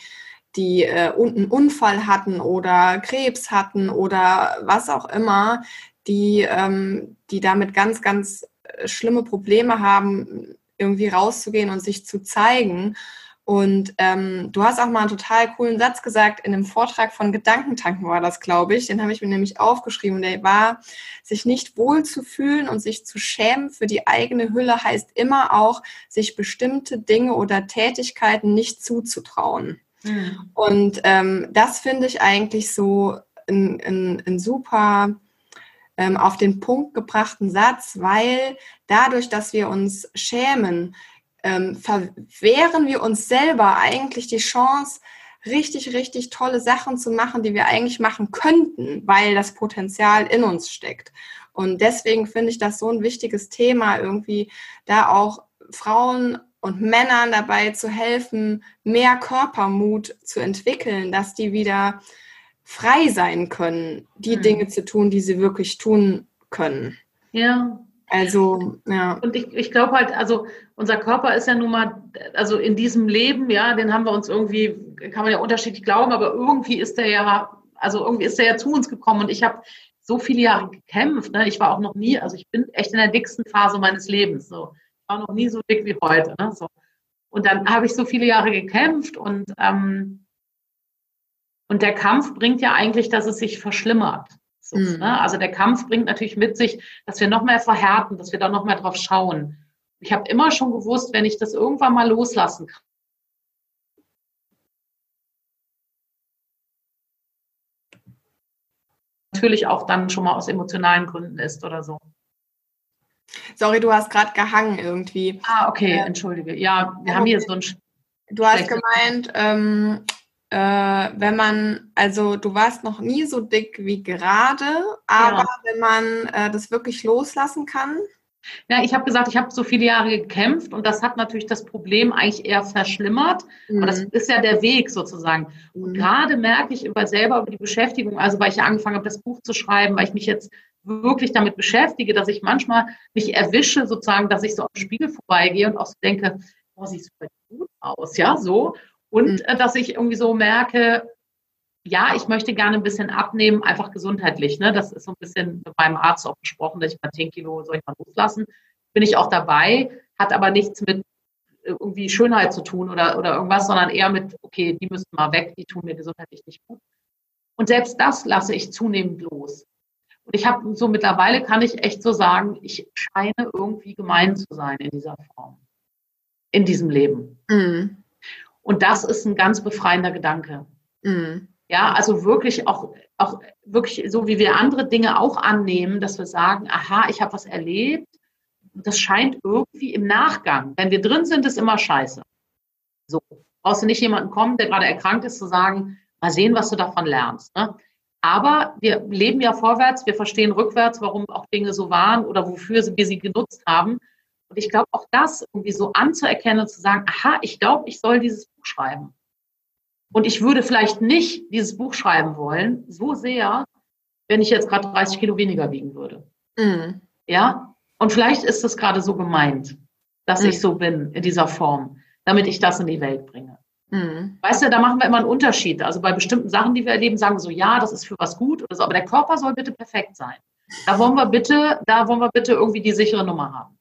die äh, einen Unfall hatten oder Krebs hatten oder was auch immer, die, ähm, die damit ganz, ganz äh, schlimme Probleme haben, irgendwie rauszugehen und sich zu zeigen. Und ähm, du hast auch mal einen total coolen Satz gesagt in einem Vortrag von Gedankentanken war das, glaube ich. Den habe ich mir nämlich aufgeschrieben. Der war, sich nicht wohl zu fühlen und sich zu schämen für die eigene Hülle heißt immer auch, sich bestimmte Dinge oder Tätigkeiten nicht zuzutrauen. Mhm. Und ähm, das finde ich eigentlich so ein, ein, ein super ähm, auf den Punkt gebrachten Satz, weil dadurch, dass wir uns schämen, ähm, verwehren wir uns selber eigentlich die Chance, richtig, richtig tolle Sachen zu machen, die wir eigentlich machen könnten, weil das Potenzial in uns steckt. Und deswegen finde ich das so ein wichtiges Thema, irgendwie da auch Frauen und Männern dabei zu helfen, mehr Körpermut zu entwickeln, dass die wieder frei sein können, die mhm. Dinge zu tun, die sie wirklich tun können. Ja, also, ja. Und ich, ich glaube halt, also unser Körper ist ja nun mal, also in diesem Leben, ja, den haben wir uns irgendwie, kann man ja unterschiedlich glauben, aber irgendwie ist der ja, also irgendwie ist der ja zu uns gekommen und ich habe so viele Jahre gekämpft. Ne? Ich war auch noch nie, also ich bin echt in der dicksten Phase meines Lebens. So. Ich war noch nie so dick wie heute. Ne? So. Und dann habe ich so viele Jahre gekämpft und, ähm, und der Kampf bringt ja eigentlich, dass es sich verschlimmert. Mhm. Ne? Also der Kampf bringt natürlich mit sich, dass wir noch mehr verhärten, dass wir da noch mehr drauf schauen. Ich habe immer schon gewusst, wenn ich das irgendwann mal loslassen kann, natürlich auch dann schon mal aus emotionalen Gründen ist oder so. Sorry, du hast gerade gehangen irgendwie. Ah, okay, entschuldige. Ja, wir haben hier so ein. Du hast gemeint, ähm, äh, wenn man, also du warst noch nie so dick wie gerade, aber ja. wenn man äh, das wirklich loslassen kann. Ja, ich habe gesagt, ich habe so viele Jahre gekämpft und das hat natürlich das Problem eigentlich eher verschlimmert. Mhm. Aber das mhm. ist ja der Weg sozusagen. Und mhm. gerade merke ich über selber über die Beschäftigung, also weil ich ja angefangen habe, das Buch zu schreiben, weil ich mich jetzt wirklich damit beschäftige, dass ich manchmal mich erwische, sozusagen, dass ich so am Spiegel vorbeigehe und auch so denke, oh, siehst du gut aus, ja, so. Und mhm. Äh, dass ich irgendwie so merke, ja, ich möchte gerne ein bisschen abnehmen, einfach gesundheitlich. Ne? Das ist so ein bisschen mit meinem Arzt auch besprochen, dass ich mal 10 Kilo soll ich mal loslassen. Bin ich auch dabei, hat aber nichts mit irgendwie Schönheit zu tun oder, oder irgendwas, sondern eher mit, okay, die müssen mal weg, die tun mir gesundheitlich nicht gut. Und selbst das lasse ich zunehmend los. Und ich habe so mittlerweile kann ich echt so sagen, ich scheine irgendwie gemein zu sein in dieser Form, in diesem Leben. Mhm. Und das ist ein ganz befreiender Gedanke. Mhm. Ja, also wirklich auch, auch wirklich so wie wir andere Dinge auch annehmen, dass wir sagen, aha, ich habe was erlebt. Das scheint irgendwie im Nachgang. Wenn wir drin sind, ist immer scheiße. So. Brauchst du nicht jemanden kommen, der gerade erkrankt ist, zu sagen, mal sehen, was du davon lernst. Ne? Aber wir leben ja vorwärts, wir verstehen rückwärts, warum auch Dinge so waren oder wofür wir sie genutzt haben. Und ich glaube, auch das irgendwie so anzuerkennen und zu sagen, aha, ich glaube, ich soll dieses Buch schreiben. Und ich würde vielleicht nicht dieses Buch schreiben wollen, so sehr, wenn ich jetzt gerade 30 Kilo weniger wiegen würde. Mhm. Ja? Und vielleicht ist es gerade so gemeint, dass mhm. ich so bin in dieser Form, damit ich das in die Welt bringe. Mhm. Weißt du, da machen wir immer einen Unterschied. Also bei bestimmten Sachen, die wir erleben, sagen wir so, ja, das ist für was gut oder so, aber der Körper soll bitte perfekt sein. Da wollen wir bitte, da wollen wir bitte irgendwie die sichere Nummer haben.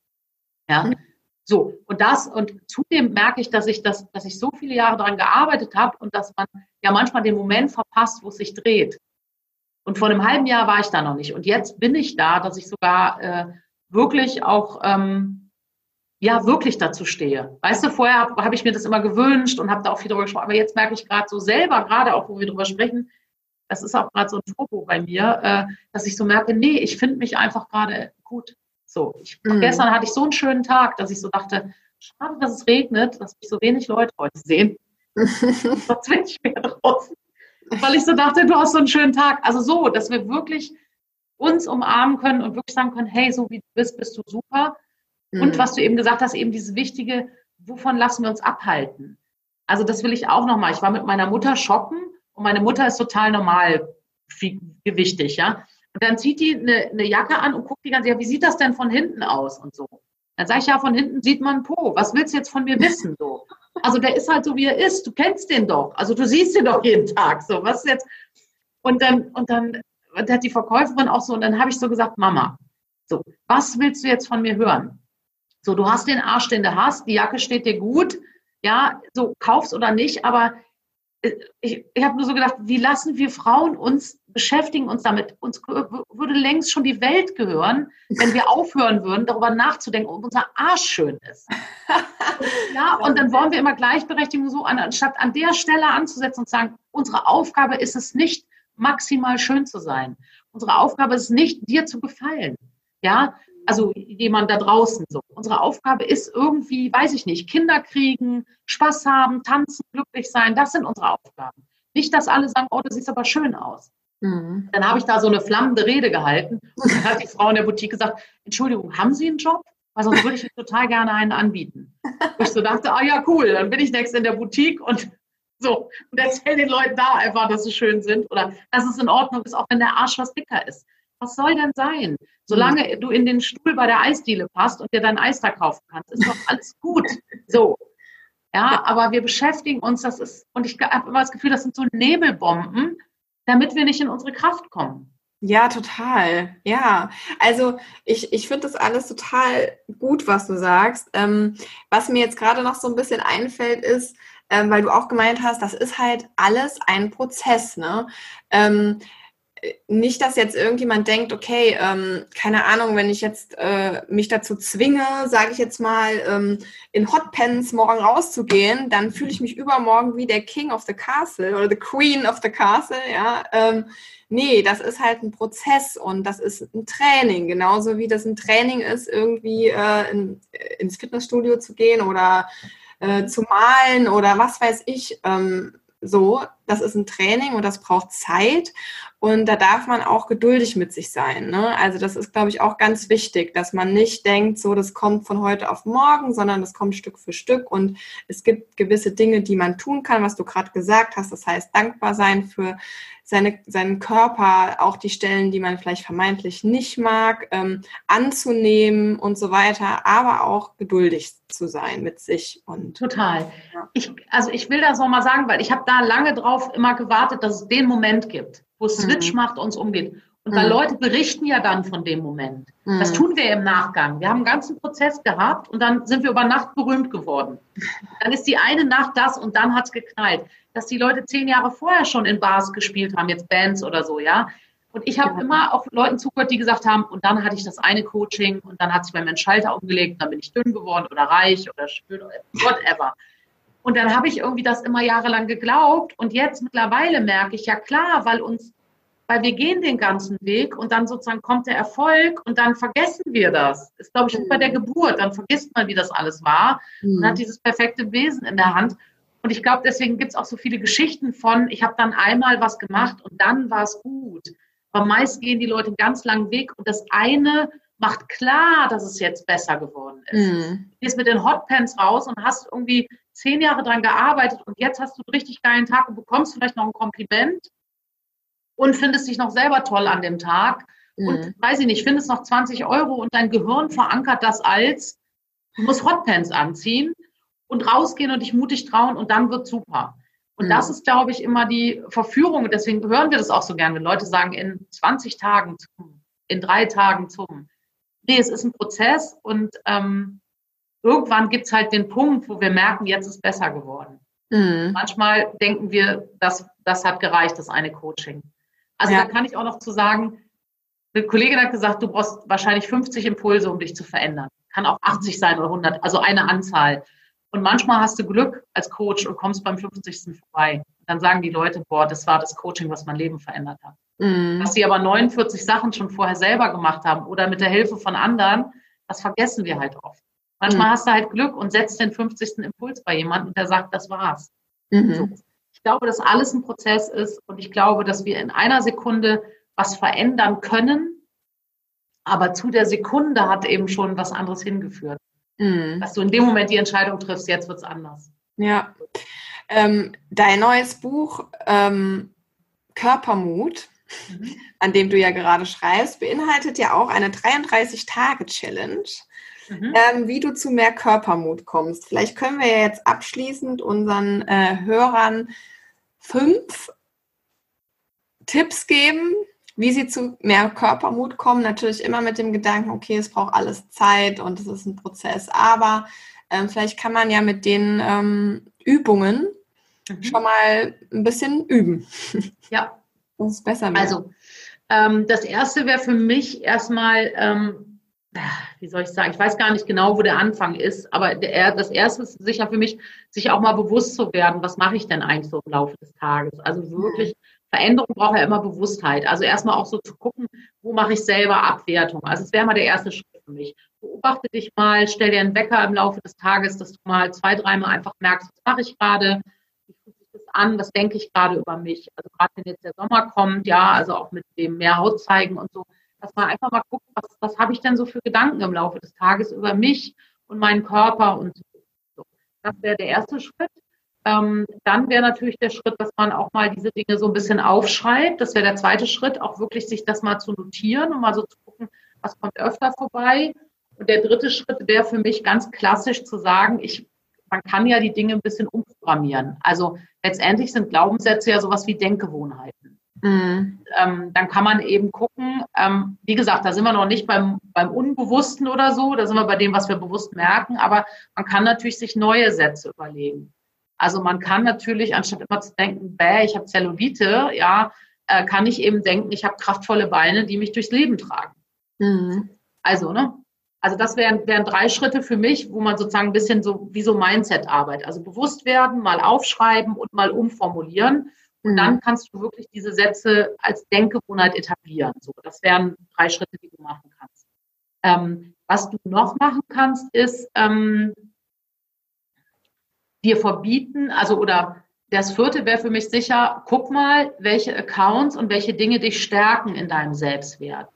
Ja. Mhm. So, und das, und zudem merke ich, dass ich das, dass ich so viele Jahre daran gearbeitet habe und dass man ja manchmal den Moment verpasst, wo es sich dreht. Und vor einem halben Jahr war ich da noch nicht. Und jetzt bin ich da, dass ich sogar äh, wirklich auch ähm, ja wirklich dazu stehe. Weißt du, vorher habe hab ich mir das immer gewünscht und habe da auch viel drüber gesprochen. Aber jetzt merke ich gerade so selber, gerade auch, wo wir drüber sprechen, das ist auch gerade so ein Turbo bei mir, äh, dass ich so merke, nee, ich finde mich einfach gerade gut. So, ich, mhm. gestern hatte ich so einen schönen Tag, dass ich so dachte, schade, dass es regnet, dass mich so wenig Leute heute sehen. Was will ich mehr draußen? Weil ich so dachte, du hast so einen schönen Tag. Also so, dass wir wirklich uns umarmen können und wirklich sagen können, hey, so wie du bist, bist du super. Mhm. Und was du eben gesagt hast, eben dieses wichtige, wovon lassen wir uns abhalten? Also das will ich auch nochmal. Ich war mit meiner Mutter shoppen und meine Mutter ist total normal gewichtig, ja. Und dann zieht die eine, eine Jacke an und guckt die ganze ja, wie sieht das denn von hinten aus und so. Dann sage ich, ja, von hinten sieht man Po. Was willst du jetzt von mir wissen? So. Also der ist halt so, wie er ist. Du kennst den doch. Also du siehst ihn doch jeden Tag. So, was jetzt? Und dann, und dann hat die Verkäuferin auch so, und dann habe ich so gesagt, Mama, so, was willst du jetzt von mir hören? So, du hast den Arsch, den du hast, die Jacke steht dir gut, ja, so kaufst oder nicht, aber ich, ich habe nur so gedacht, wie lassen wir Frauen uns beschäftigen uns damit? Uns würde längst schon die Welt gehören, wenn wir aufhören würden, darüber nachzudenken, ob unser Arsch schön ist. ja, und dann wollen wir immer Gleichberechtigung so, anstatt an der Stelle anzusetzen und zu sagen, unsere Aufgabe ist es nicht, maximal schön zu sein. Unsere Aufgabe ist nicht, dir zu gefallen. Ja, also jemand da draußen so. Unsere Aufgabe ist irgendwie, weiß ich nicht, Kinder kriegen, Spaß haben, tanzen, glücklich sein. Das sind unsere Aufgaben. Nicht, dass alle sagen, oh, du siehst aber schön aus. Mhm. Dann habe ich da so eine flammende Rede gehalten und dann hat die Frau in der Boutique gesagt, Entschuldigung, haben Sie einen Job? Weil sonst würde ich Ihnen total gerne einen anbieten. Und ich so dachte, ah ja, cool, dann bin ich nächstes in der Boutique und so und erzähle den Leuten da einfach, dass sie schön sind oder dass es in Ordnung ist, auch wenn der Arsch was dicker ist. Was soll denn sein? Solange du in den Stuhl bei der Eisdiele passt und dir dein Eis da kaufen kannst, ist doch alles gut. So. Ja, aber wir beschäftigen uns, das ist, und ich habe immer das Gefühl, das sind so Nebelbomben, damit wir nicht in unsere Kraft kommen. Ja, total. Ja, also ich, ich finde das alles total gut, was du sagst. Ähm, was mir jetzt gerade noch so ein bisschen einfällt, ist, ähm, weil du auch gemeint hast, das ist halt alles ein Prozess. Ne? Ähm, nicht, dass jetzt irgendjemand denkt, okay, ähm, keine Ahnung, wenn ich jetzt äh, mich dazu zwinge, sage ich jetzt mal, ähm, in Hotpants morgen rauszugehen, dann fühle ich mich übermorgen wie der King of the Castle oder the Queen of the Castle, ja. Ähm, nee, das ist halt ein Prozess und das ist ein Training, genauso wie das ein Training ist, irgendwie äh, in, ins Fitnessstudio zu gehen oder äh, zu malen oder was weiß ich. Ähm, so, das ist ein Training und das braucht Zeit und da darf man auch geduldig mit sich sein. Ne? Also das ist, glaube ich, auch ganz wichtig, dass man nicht denkt, so, das kommt von heute auf morgen, sondern das kommt Stück für Stück und es gibt gewisse Dinge, die man tun kann, was du gerade gesagt hast. Das heißt, dankbar sein für seine, seinen Körper, auch die Stellen, die man vielleicht vermeintlich nicht mag, ähm, anzunehmen und so weiter, aber auch geduldig zu sein mit sich. Und, Total. Ja. Ich, also ich will das noch mal sagen, weil ich habe da lange drauf immer gewartet, dass es den Moment gibt, wo Switch mhm. macht, uns umgeht. Und weil mhm. Leute berichten ja dann von dem Moment. Mhm. Das tun wir im Nachgang. Wir haben einen ganzen Prozess gehabt und dann sind wir über Nacht berühmt geworden. Dann ist die eine Nacht das und dann hat's geknallt dass die Leute zehn Jahre vorher schon in Bars gespielt haben, jetzt Bands oder so, ja. Und ich habe ja. immer auch Leuten zugehört, die gesagt haben, und dann hatte ich das eine Coaching und dann hat sich bei mir ein Schalter umgelegt, dann bin ich dünn geworden oder reich oder schön, whatever. Und dann habe ich irgendwie das immer jahrelang geglaubt und jetzt mittlerweile merke ich, ja klar, weil uns, weil wir gehen den ganzen Weg und dann sozusagen kommt der Erfolg und dann vergessen wir das. Ist, glaube ich, wie bei der Geburt, dann vergisst man, wie das alles war mhm. und hat dieses perfekte Wesen in der Hand. Und ich glaube, deswegen gibt es auch so viele Geschichten von, ich habe dann einmal was gemacht und dann war es gut. Aber meist gehen die Leute einen ganz langen Weg und das eine macht klar, dass es jetzt besser geworden ist. Mhm. Du gehst mit den Hotpants raus und hast irgendwie zehn Jahre dran gearbeitet und jetzt hast du einen richtig geilen Tag und bekommst vielleicht noch ein Kompliment und findest dich noch selber toll an dem Tag. Mhm. Und weiß ich nicht, findest noch 20 Euro und dein Gehirn verankert das als, du musst Hotpants anziehen und rausgehen und dich mutig trauen und dann wird super. Und mhm. das ist, glaube ich, immer die Verführung. Deswegen hören wir das auch so gern, wenn Leute sagen, in 20 Tagen zum, in drei Tagen zum. Nee, es ist ein Prozess und ähm, irgendwann gibt es halt den Punkt, wo wir merken, jetzt ist besser geworden. Mhm. Manchmal denken wir, das, das hat gereicht, das eine Coaching. Also ja. da kann ich auch noch zu sagen, eine Kollegin hat gesagt, du brauchst wahrscheinlich 50 Impulse, um dich zu verändern. Kann auch 80 sein oder 100, also eine Anzahl. Und manchmal hast du Glück als Coach und kommst beim 50. vorbei. Dann sagen die Leute, boah, das war das Coaching, was mein Leben verändert hat. Mhm. Dass sie aber 49 Sachen schon vorher selber gemacht haben oder mit der Hilfe von anderen, das vergessen wir halt oft. Manchmal mhm. hast du halt Glück und setzt den 50. Impuls bei jemandem und der sagt, das war's. Mhm. So. Ich glaube, dass alles ein Prozess ist und ich glaube, dass wir in einer Sekunde was verändern können, aber zu der Sekunde hat eben schon was anderes hingeführt. Mhm. Dass du in dem Moment die Entscheidung triffst, jetzt wird es anders. Ja. Ähm, dein neues Buch ähm, Körpermut, mhm. an dem du ja gerade schreibst, beinhaltet ja auch eine 33-Tage-Challenge, mhm. ähm, wie du zu mehr Körpermut kommst. Vielleicht können wir ja jetzt abschließend unseren äh, Hörern fünf Tipps geben, wie sie zu mehr Körpermut kommen. Natürlich immer mit dem Gedanken, okay, es braucht alles Zeit und es ist ein Prozess, aber ähm, vielleicht kann man ja mit den ähm, Übungen mhm. schon mal ein bisschen üben. Ja. Das ist besser. Mehr. Also, ähm, das erste wäre für mich erstmal, ähm, wie soll ich sagen, ich weiß gar nicht genau, wo der Anfang ist, aber der, das erste ist sicher für mich, sich auch mal bewusst zu werden, was mache ich denn eigentlich so im Laufe des Tages? Also wirklich Veränderung braucht ja immer Bewusstheit. Also erstmal auch so zu gucken, wo mache ich selber Abwertung. Also es wäre mal der erste Schritt für mich. Beobachte dich mal, stell dir einen Wecker im Laufe des Tages, dass du mal zwei, dreimal einfach merkst, was mache ich gerade, wie fühlt sich das an, was denke ich gerade über mich. Also gerade wenn jetzt der Sommer kommt, ja, also auch mit dem mehr Haut zeigen und so, dass man einfach mal guckt, was, was habe ich denn so für Gedanken im Laufe des Tages über mich und meinen Körper und so. Das wäre der erste Schritt. Ähm, dann wäre natürlich der Schritt, dass man auch mal diese Dinge so ein bisschen aufschreibt. Das wäre der zweite Schritt, auch wirklich sich das mal zu notieren und mal so zu gucken, was kommt öfter vorbei. Und der dritte Schritt wäre für mich ganz klassisch zu sagen, ich, man kann ja die Dinge ein bisschen umprogrammieren. Also letztendlich sind Glaubenssätze ja sowas wie Denkgewohnheiten. Mhm. Ähm, dann kann man eben gucken, ähm, wie gesagt, da sind wir noch nicht beim, beim Unbewussten oder so, da sind wir bei dem, was wir bewusst merken, aber man kann natürlich sich neue Sätze überlegen. Also man kann natürlich, anstatt immer zu denken, bäh, ich habe Zellulite, ja, äh, kann ich eben denken, ich habe kraftvolle Beine, die mich durchs Leben tragen. Mhm. Also, ne? Also das wären, wären drei Schritte für mich, wo man sozusagen ein bisschen so wie so Mindset-Arbeit, also bewusst werden, mal aufschreiben und mal umformulieren. Und dann mhm. kannst du wirklich diese Sätze als Denkgewohnheit etablieren. So, das wären drei Schritte, die du machen kannst. Ähm, was du noch machen kannst, ist, ähm, dir verbieten, also oder das vierte wäre für mich sicher, guck mal, welche Accounts und welche Dinge dich stärken in deinem Selbstwert.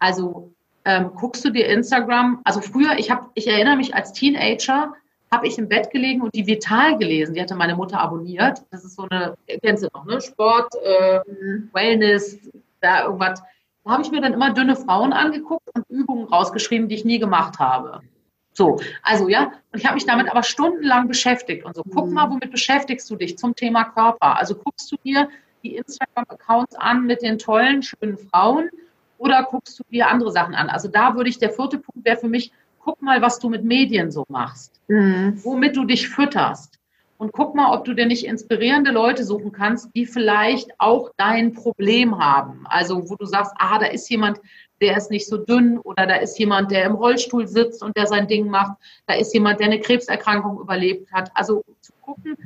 Also ähm, guckst du dir Instagram, also früher, ich habe, ich erinnere mich als Teenager, habe ich im Bett gelegen und die Vital gelesen. Die hatte meine Mutter abonniert. Das ist so eine, kennst du noch, ne? Sport, äh, Wellness, da irgendwas. Da habe ich mir dann immer dünne Frauen angeguckt und Übungen rausgeschrieben, die ich nie gemacht habe. So, also ja, und ich habe mich damit aber stundenlang beschäftigt und so. Guck mhm. mal, womit beschäftigst du dich zum Thema Körper? Also guckst du dir die Instagram-Accounts an mit den tollen, schönen Frauen oder guckst du dir andere Sachen an? Also da würde ich, der vierte Punkt wäre für mich, guck mal, was du mit Medien so machst, mhm. womit du dich fütterst. Und guck mal, ob du dir nicht inspirierende Leute suchen kannst, die vielleicht auch dein Problem haben. Also wo du sagst, ah, da ist jemand, der ist nicht so dünn oder da ist jemand, der im Rollstuhl sitzt und der sein Ding macht, da ist jemand, der eine Krebserkrankung überlebt hat. Also zu gucken,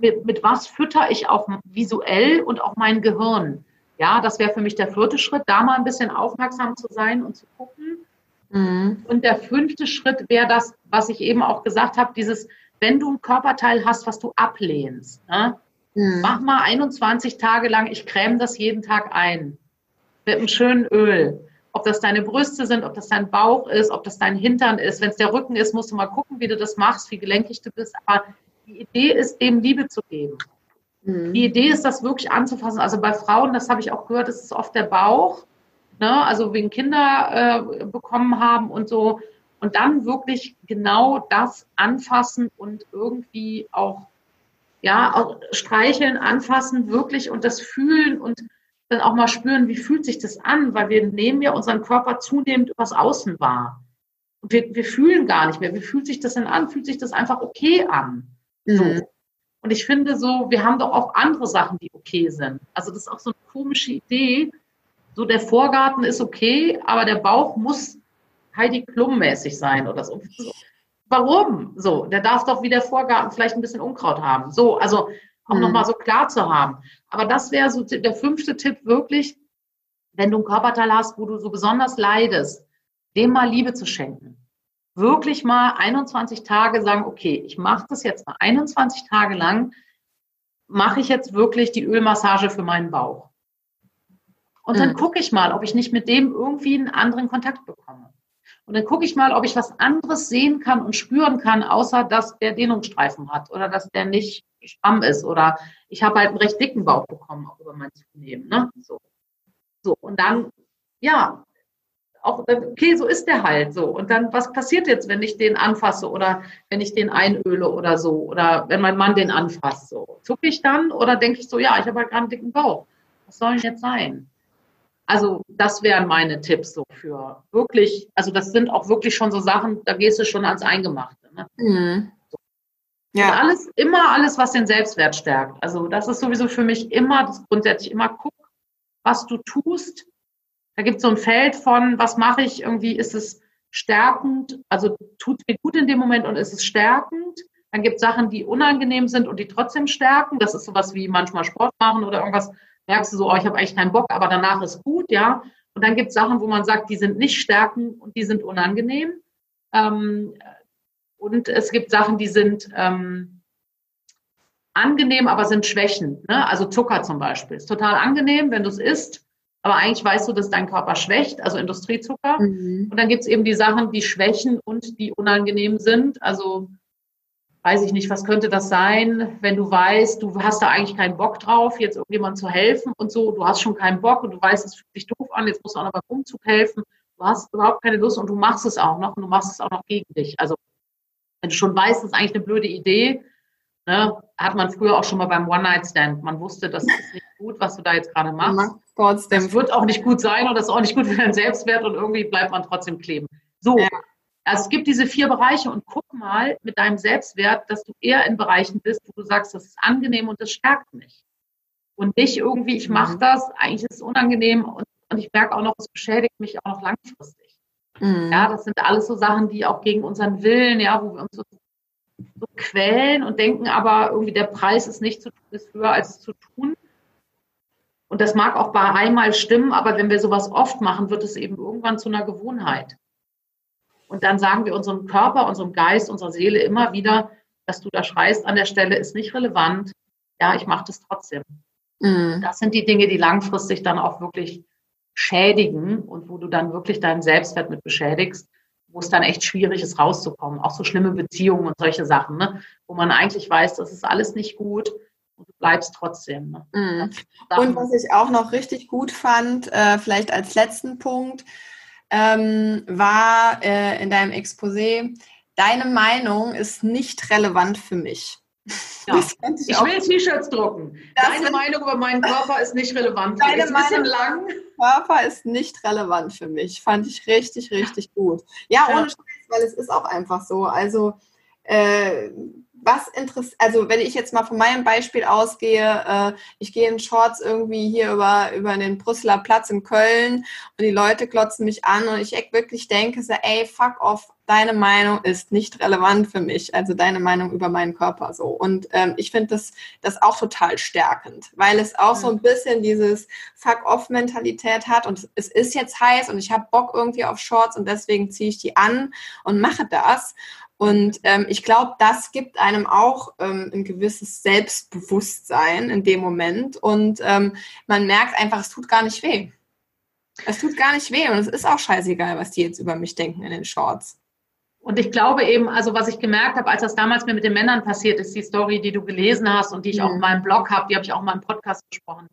mit, mit was fütter ich auch visuell und auch mein Gehirn. Ja, das wäre für mich der vierte Schritt, da mal ein bisschen aufmerksam zu sein und zu gucken. Mhm. Und der fünfte Schritt wäre das, was ich eben auch gesagt habe, dieses, wenn du ein Körperteil hast, was du ablehnst, ne? mhm. mach mal 21 Tage lang, ich creme das jeden Tag ein mit einem schönen Öl ob das deine Brüste sind, ob das dein Bauch ist, ob das dein Hintern ist. Wenn es der Rücken ist, musst du mal gucken, wie du das machst, wie gelenkig du bist. Aber die Idee ist, dem Liebe zu geben. Mhm. Die Idee ist, das wirklich anzufassen. Also bei Frauen, das habe ich auch gehört, ist es oft der Bauch, ne? also wegen Kinder äh, bekommen haben und so. Und dann wirklich genau das anfassen und irgendwie auch, ja, auch streicheln, anfassen, wirklich und das fühlen und dann auch mal spüren, wie fühlt sich das an, weil wir nehmen ja unseren Körper zunehmend übers Außen wahr. Und wir, wir fühlen gar nicht mehr. Wie fühlt sich das denn an? Fühlt sich das einfach okay an? Mhm. So. Und ich finde so, wir haben doch auch andere Sachen, die okay sind. Also das ist auch so eine komische Idee. So der Vorgarten ist okay, aber der Bauch muss Heidi Klum mäßig sein oder so. Warum? So, der darf doch wie der Vorgarten vielleicht ein bisschen Unkraut haben. So, also auch mhm. nochmal so klar zu haben. Aber das wäre so der fünfte Tipp wirklich, wenn du einen Körperteil hast, wo du so besonders leidest, dem mal Liebe zu schenken. wirklich mal 21 Tage sagen, okay, ich mache das jetzt mal 21 Tage lang, mache ich jetzt wirklich die Ölmassage für meinen Bauch. Und dann mhm. gucke ich mal, ob ich nicht mit dem irgendwie einen anderen Kontakt bekomme. Und dann gucke ich mal, ob ich was anderes sehen kann und spüren kann, außer dass der Dehnungsstreifen hat oder dass der nicht stramm ist oder ich habe halt einen recht dicken Bauch bekommen, auch über mein Zunehmen. Ne? So. so, und dann, ja, auch, okay, so ist der halt so. Und dann, was passiert jetzt, wenn ich den anfasse oder wenn ich den einöle oder so oder wenn mein Mann den anfasst? So, zucke ich dann oder denke ich so, ja, ich habe halt gerade einen dicken Bauch. Was soll denn jetzt sein? Also das wären meine Tipps so für wirklich, also das sind auch wirklich schon so Sachen, da gehst du schon ans Eingemachte. Ne? Mhm. Ja. Und alles, immer alles, was den Selbstwert stärkt. Also das ist sowieso für mich immer, das grundsätzlich immer guck, was du tust. Da gibt es so ein Feld von, was mache ich irgendwie, ist es stärkend, also tut mir gut in dem Moment und ist es stärkend. Dann gibt es Sachen, die unangenehm sind und die trotzdem stärken. Das ist sowas wie manchmal Sport machen oder irgendwas, merkst du so, oh, ich habe eigentlich keinen Bock, aber danach ist gut, ja. Und dann gibt es Sachen, wo man sagt, die sind nicht stärken und die sind unangenehm. Ähm, und es gibt Sachen, die sind ähm, angenehm, aber sind Schwächen. Ne? Also Zucker zum Beispiel ist total angenehm, wenn du es isst, aber eigentlich weißt du, dass dein Körper schwächt, also Industriezucker. Mhm. Und dann gibt es eben die Sachen, die schwächen und die unangenehm sind. Also weiß ich nicht, was könnte das sein, wenn du weißt, du hast da eigentlich keinen Bock drauf, jetzt irgendjemand zu helfen und so, du hast schon keinen Bock und du weißt, es fühlt sich doof an, jetzt musst du auch noch beim Umzug helfen, du hast überhaupt keine Lust und du machst es auch noch und du machst es auch noch gegen dich. Also wenn du schon weißt, das ist eigentlich eine blöde Idee, ne, hat man früher auch schon mal beim One-Night-Stand. Man wusste, das ist nicht gut, was du da jetzt gerade machst. Das wird auch nicht gut sein und das ist auch nicht gut für deinen Selbstwert und irgendwie bleibt man trotzdem kleben. So, ja. Also es gibt diese vier Bereiche und guck mal mit deinem Selbstwert, dass du eher in Bereichen bist, wo du sagst, das ist angenehm und das stärkt mich. Und nicht irgendwie, ich mache mhm. das, eigentlich ist es unangenehm und, und ich merke auch noch, es beschädigt mich auch noch langfristig. Mhm. Ja, das sind alles so Sachen, die auch gegen unseren Willen, ja, wo wir uns so, so quälen und denken, aber irgendwie der Preis ist nicht zu tun, ist höher als es zu tun. Und das mag auch bei einmal stimmen, aber wenn wir sowas oft machen, wird es eben irgendwann zu einer Gewohnheit. Und dann sagen wir unserem Körper, unserem Geist, unserer Seele immer wieder, dass du da schreist an der Stelle ist nicht relevant. Ja, ich mache das trotzdem. Mhm. Das sind die Dinge, die langfristig dann auch wirklich schädigen und wo du dann wirklich deinen Selbstwert mit beschädigst, wo es dann echt schwierig ist, rauszukommen. Auch so schlimme Beziehungen und solche Sachen, ne? wo man eigentlich weiß, das ist alles nicht gut und du bleibst trotzdem. Ne? Mhm. Und was ich auch noch richtig gut fand, äh, vielleicht als letzten Punkt, ähm, war äh, in deinem Exposé, deine Meinung ist nicht relevant für mich. Ja. Ich, ich will T-Shirts drucken. Deine Meinung über meinen Körper ist nicht relevant. Deine Meinung lang. Körper ist nicht relevant für mich. Fand ich richtig, richtig gut. Ja, ja. ohne Scheiß, weil es ist auch einfach so. Also äh, was interessiert, also wenn ich jetzt mal von meinem Beispiel ausgehe, äh, ich gehe in Shorts irgendwie hier über, über den Brüsseler Platz in Köln und die Leute klotzen mich an und ich wirklich denke so, ey, fuck off, deine Meinung ist nicht relevant für mich, also deine Meinung über meinen Körper so. Und ähm, ich finde das, das auch total stärkend, weil es auch so ein bisschen dieses Fuck-off-Mentalität hat und es ist jetzt heiß und ich habe Bock irgendwie auf Shorts und deswegen ziehe ich die an und mache das. Und ähm, ich glaube, das gibt einem auch ähm, ein gewisses Selbstbewusstsein in dem Moment. Und ähm, man merkt einfach, es tut gar nicht weh. Es tut gar nicht weh und es ist auch scheißegal, was die jetzt über mich denken in den Shorts. Und ich glaube eben, also was ich gemerkt habe, als das damals mir mit den Männern passiert ist, die Story, die du gelesen hast und die ich mhm. auch in meinem Blog habe, die habe ich auch in meinem Podcast besprochen.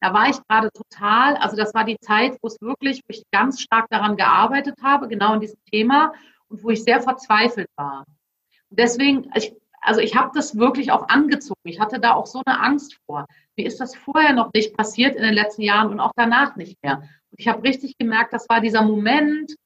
Da war ich gerade total, also das war die Zeit, wo es wirklich, wo ich ganz stark daran gearbeitet habe, genau in diesem Thema und wo ich sehr verzweifelt war. Und deswegen, ich, also ich habe das wirklich auch angezogen. Ich hatte da auch so eine Angst vor. Mir ist das vorher noch nicht passiert in den letzten Jahren und auch danach nicht mehr. Und ich habe richtig gemerkt, das war dieser Moment,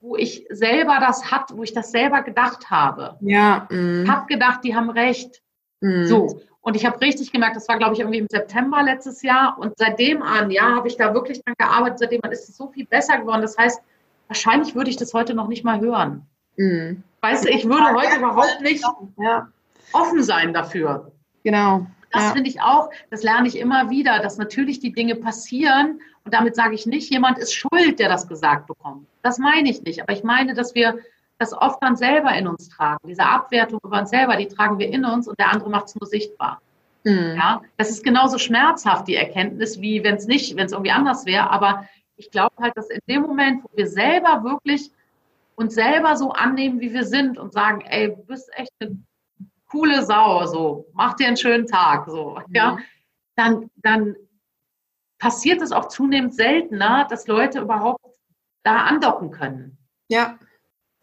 wo ich selber das hat, wo ich das selber gedacht habe. Ja. Mm. Habe gedacht, die haben recht. Mm. So. Und ich habe richtig gemerkt, das war, glaube ich, irgendwie im September letztes Jahr. Und seitdem an, ja, habe ich da wirklich dran gearbeitet. Seitdem an ist es so viel besser geworden. Das heißt, wahrscheinlich würde ich das heute noch nicht mal hören. Mhm. Weißt du, ich würde heute überhaupt nicht ja. offen sein dafür. Genau. Das ja. finde ich auch, das lerne ich immer wieder, dass natürlich die Dinge passieren und damit sage ich nicht, jemand ist schuld, der das gesagt bekommt. Das meine ich nicht. Aber ich meine, dass wir das oft dann selber in uns tragen. Diese Abwertung über uns selber, die tragen wir in uns und der andere macht es nur sichtbar. Mhm. Ja, das ist genauso schmerzhaft, die Erkenntnis, wie wenn es nicht, wenn es irgendwie anders wäre. Aber ich glaube halt, dass in dem Moment, wo wir selber wirklich uns selber so annehmen, wie wir sind und sagen, ey, du bist echt eine coole Sau, so, mach dir einen schönen Tag, so, mhm. ja, dann, dann passiert es auch zunehmend seltener, dass Leute überhaupt da andocken können. Ja.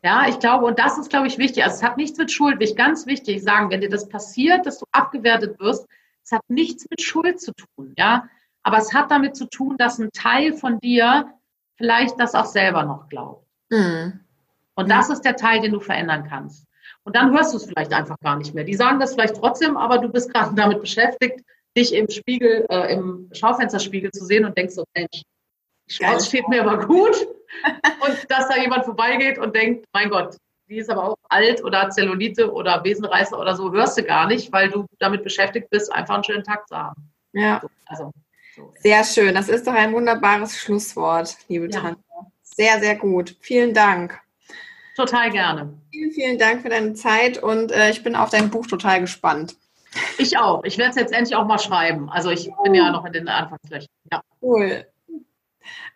Ja, ich glaube, und das ist, glaube ich, wichtig. Also es hat nichts mit Schuld, will ich ganz wichtig sagen, wenn dir das passiert, dass du abgewertet wirst, es hat nichts mit Schuld zu tun, ja. Aber es hat damit zu tun, dass ein Teil von dir vielleicht das auch selber noch glaubt. Mhm. Und das ist der Teil, den du verändern kannst. Und dann hörst du es vielleicht einfach gar nicht mehr. Die sagen das vielleicht trotzdem, aber du bist gerade damit beschäftigt, dich im Spiegel, äh, im Schaufensterspiegel zu sehen und denkst so, Mensch, Schwarz steht mir aber gut. und dass da jemand vorbeigeht und denkt, mein Gott, die ist aber auch alt oder Zellulite oder Besenreißer oder so, hörst du gar nicht, weil du damit beschäftigt bist, einfach einen schönen Tag zu haben. Ja. Also, so. Sehr schön. Das ist doch ein wunderbares Schlusswort, liebe ja. Tante. Sehr, sehr gut. Vielen Dank. Total gerne. Vielen, vielen Dank für deine Zeit und äh, ich bin auf dein Buch total gespannt. Ich auch. Ich werde es jetzt endlich auch mal schreiben. Also ich bin ja noch in den Anfangslöchern. Ja. Cool.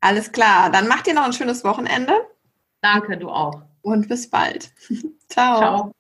Alles klar. Dann macht dir noch ein schönes Wochenende. Danke, du auch. Und bis bald. Ciao. Ciao.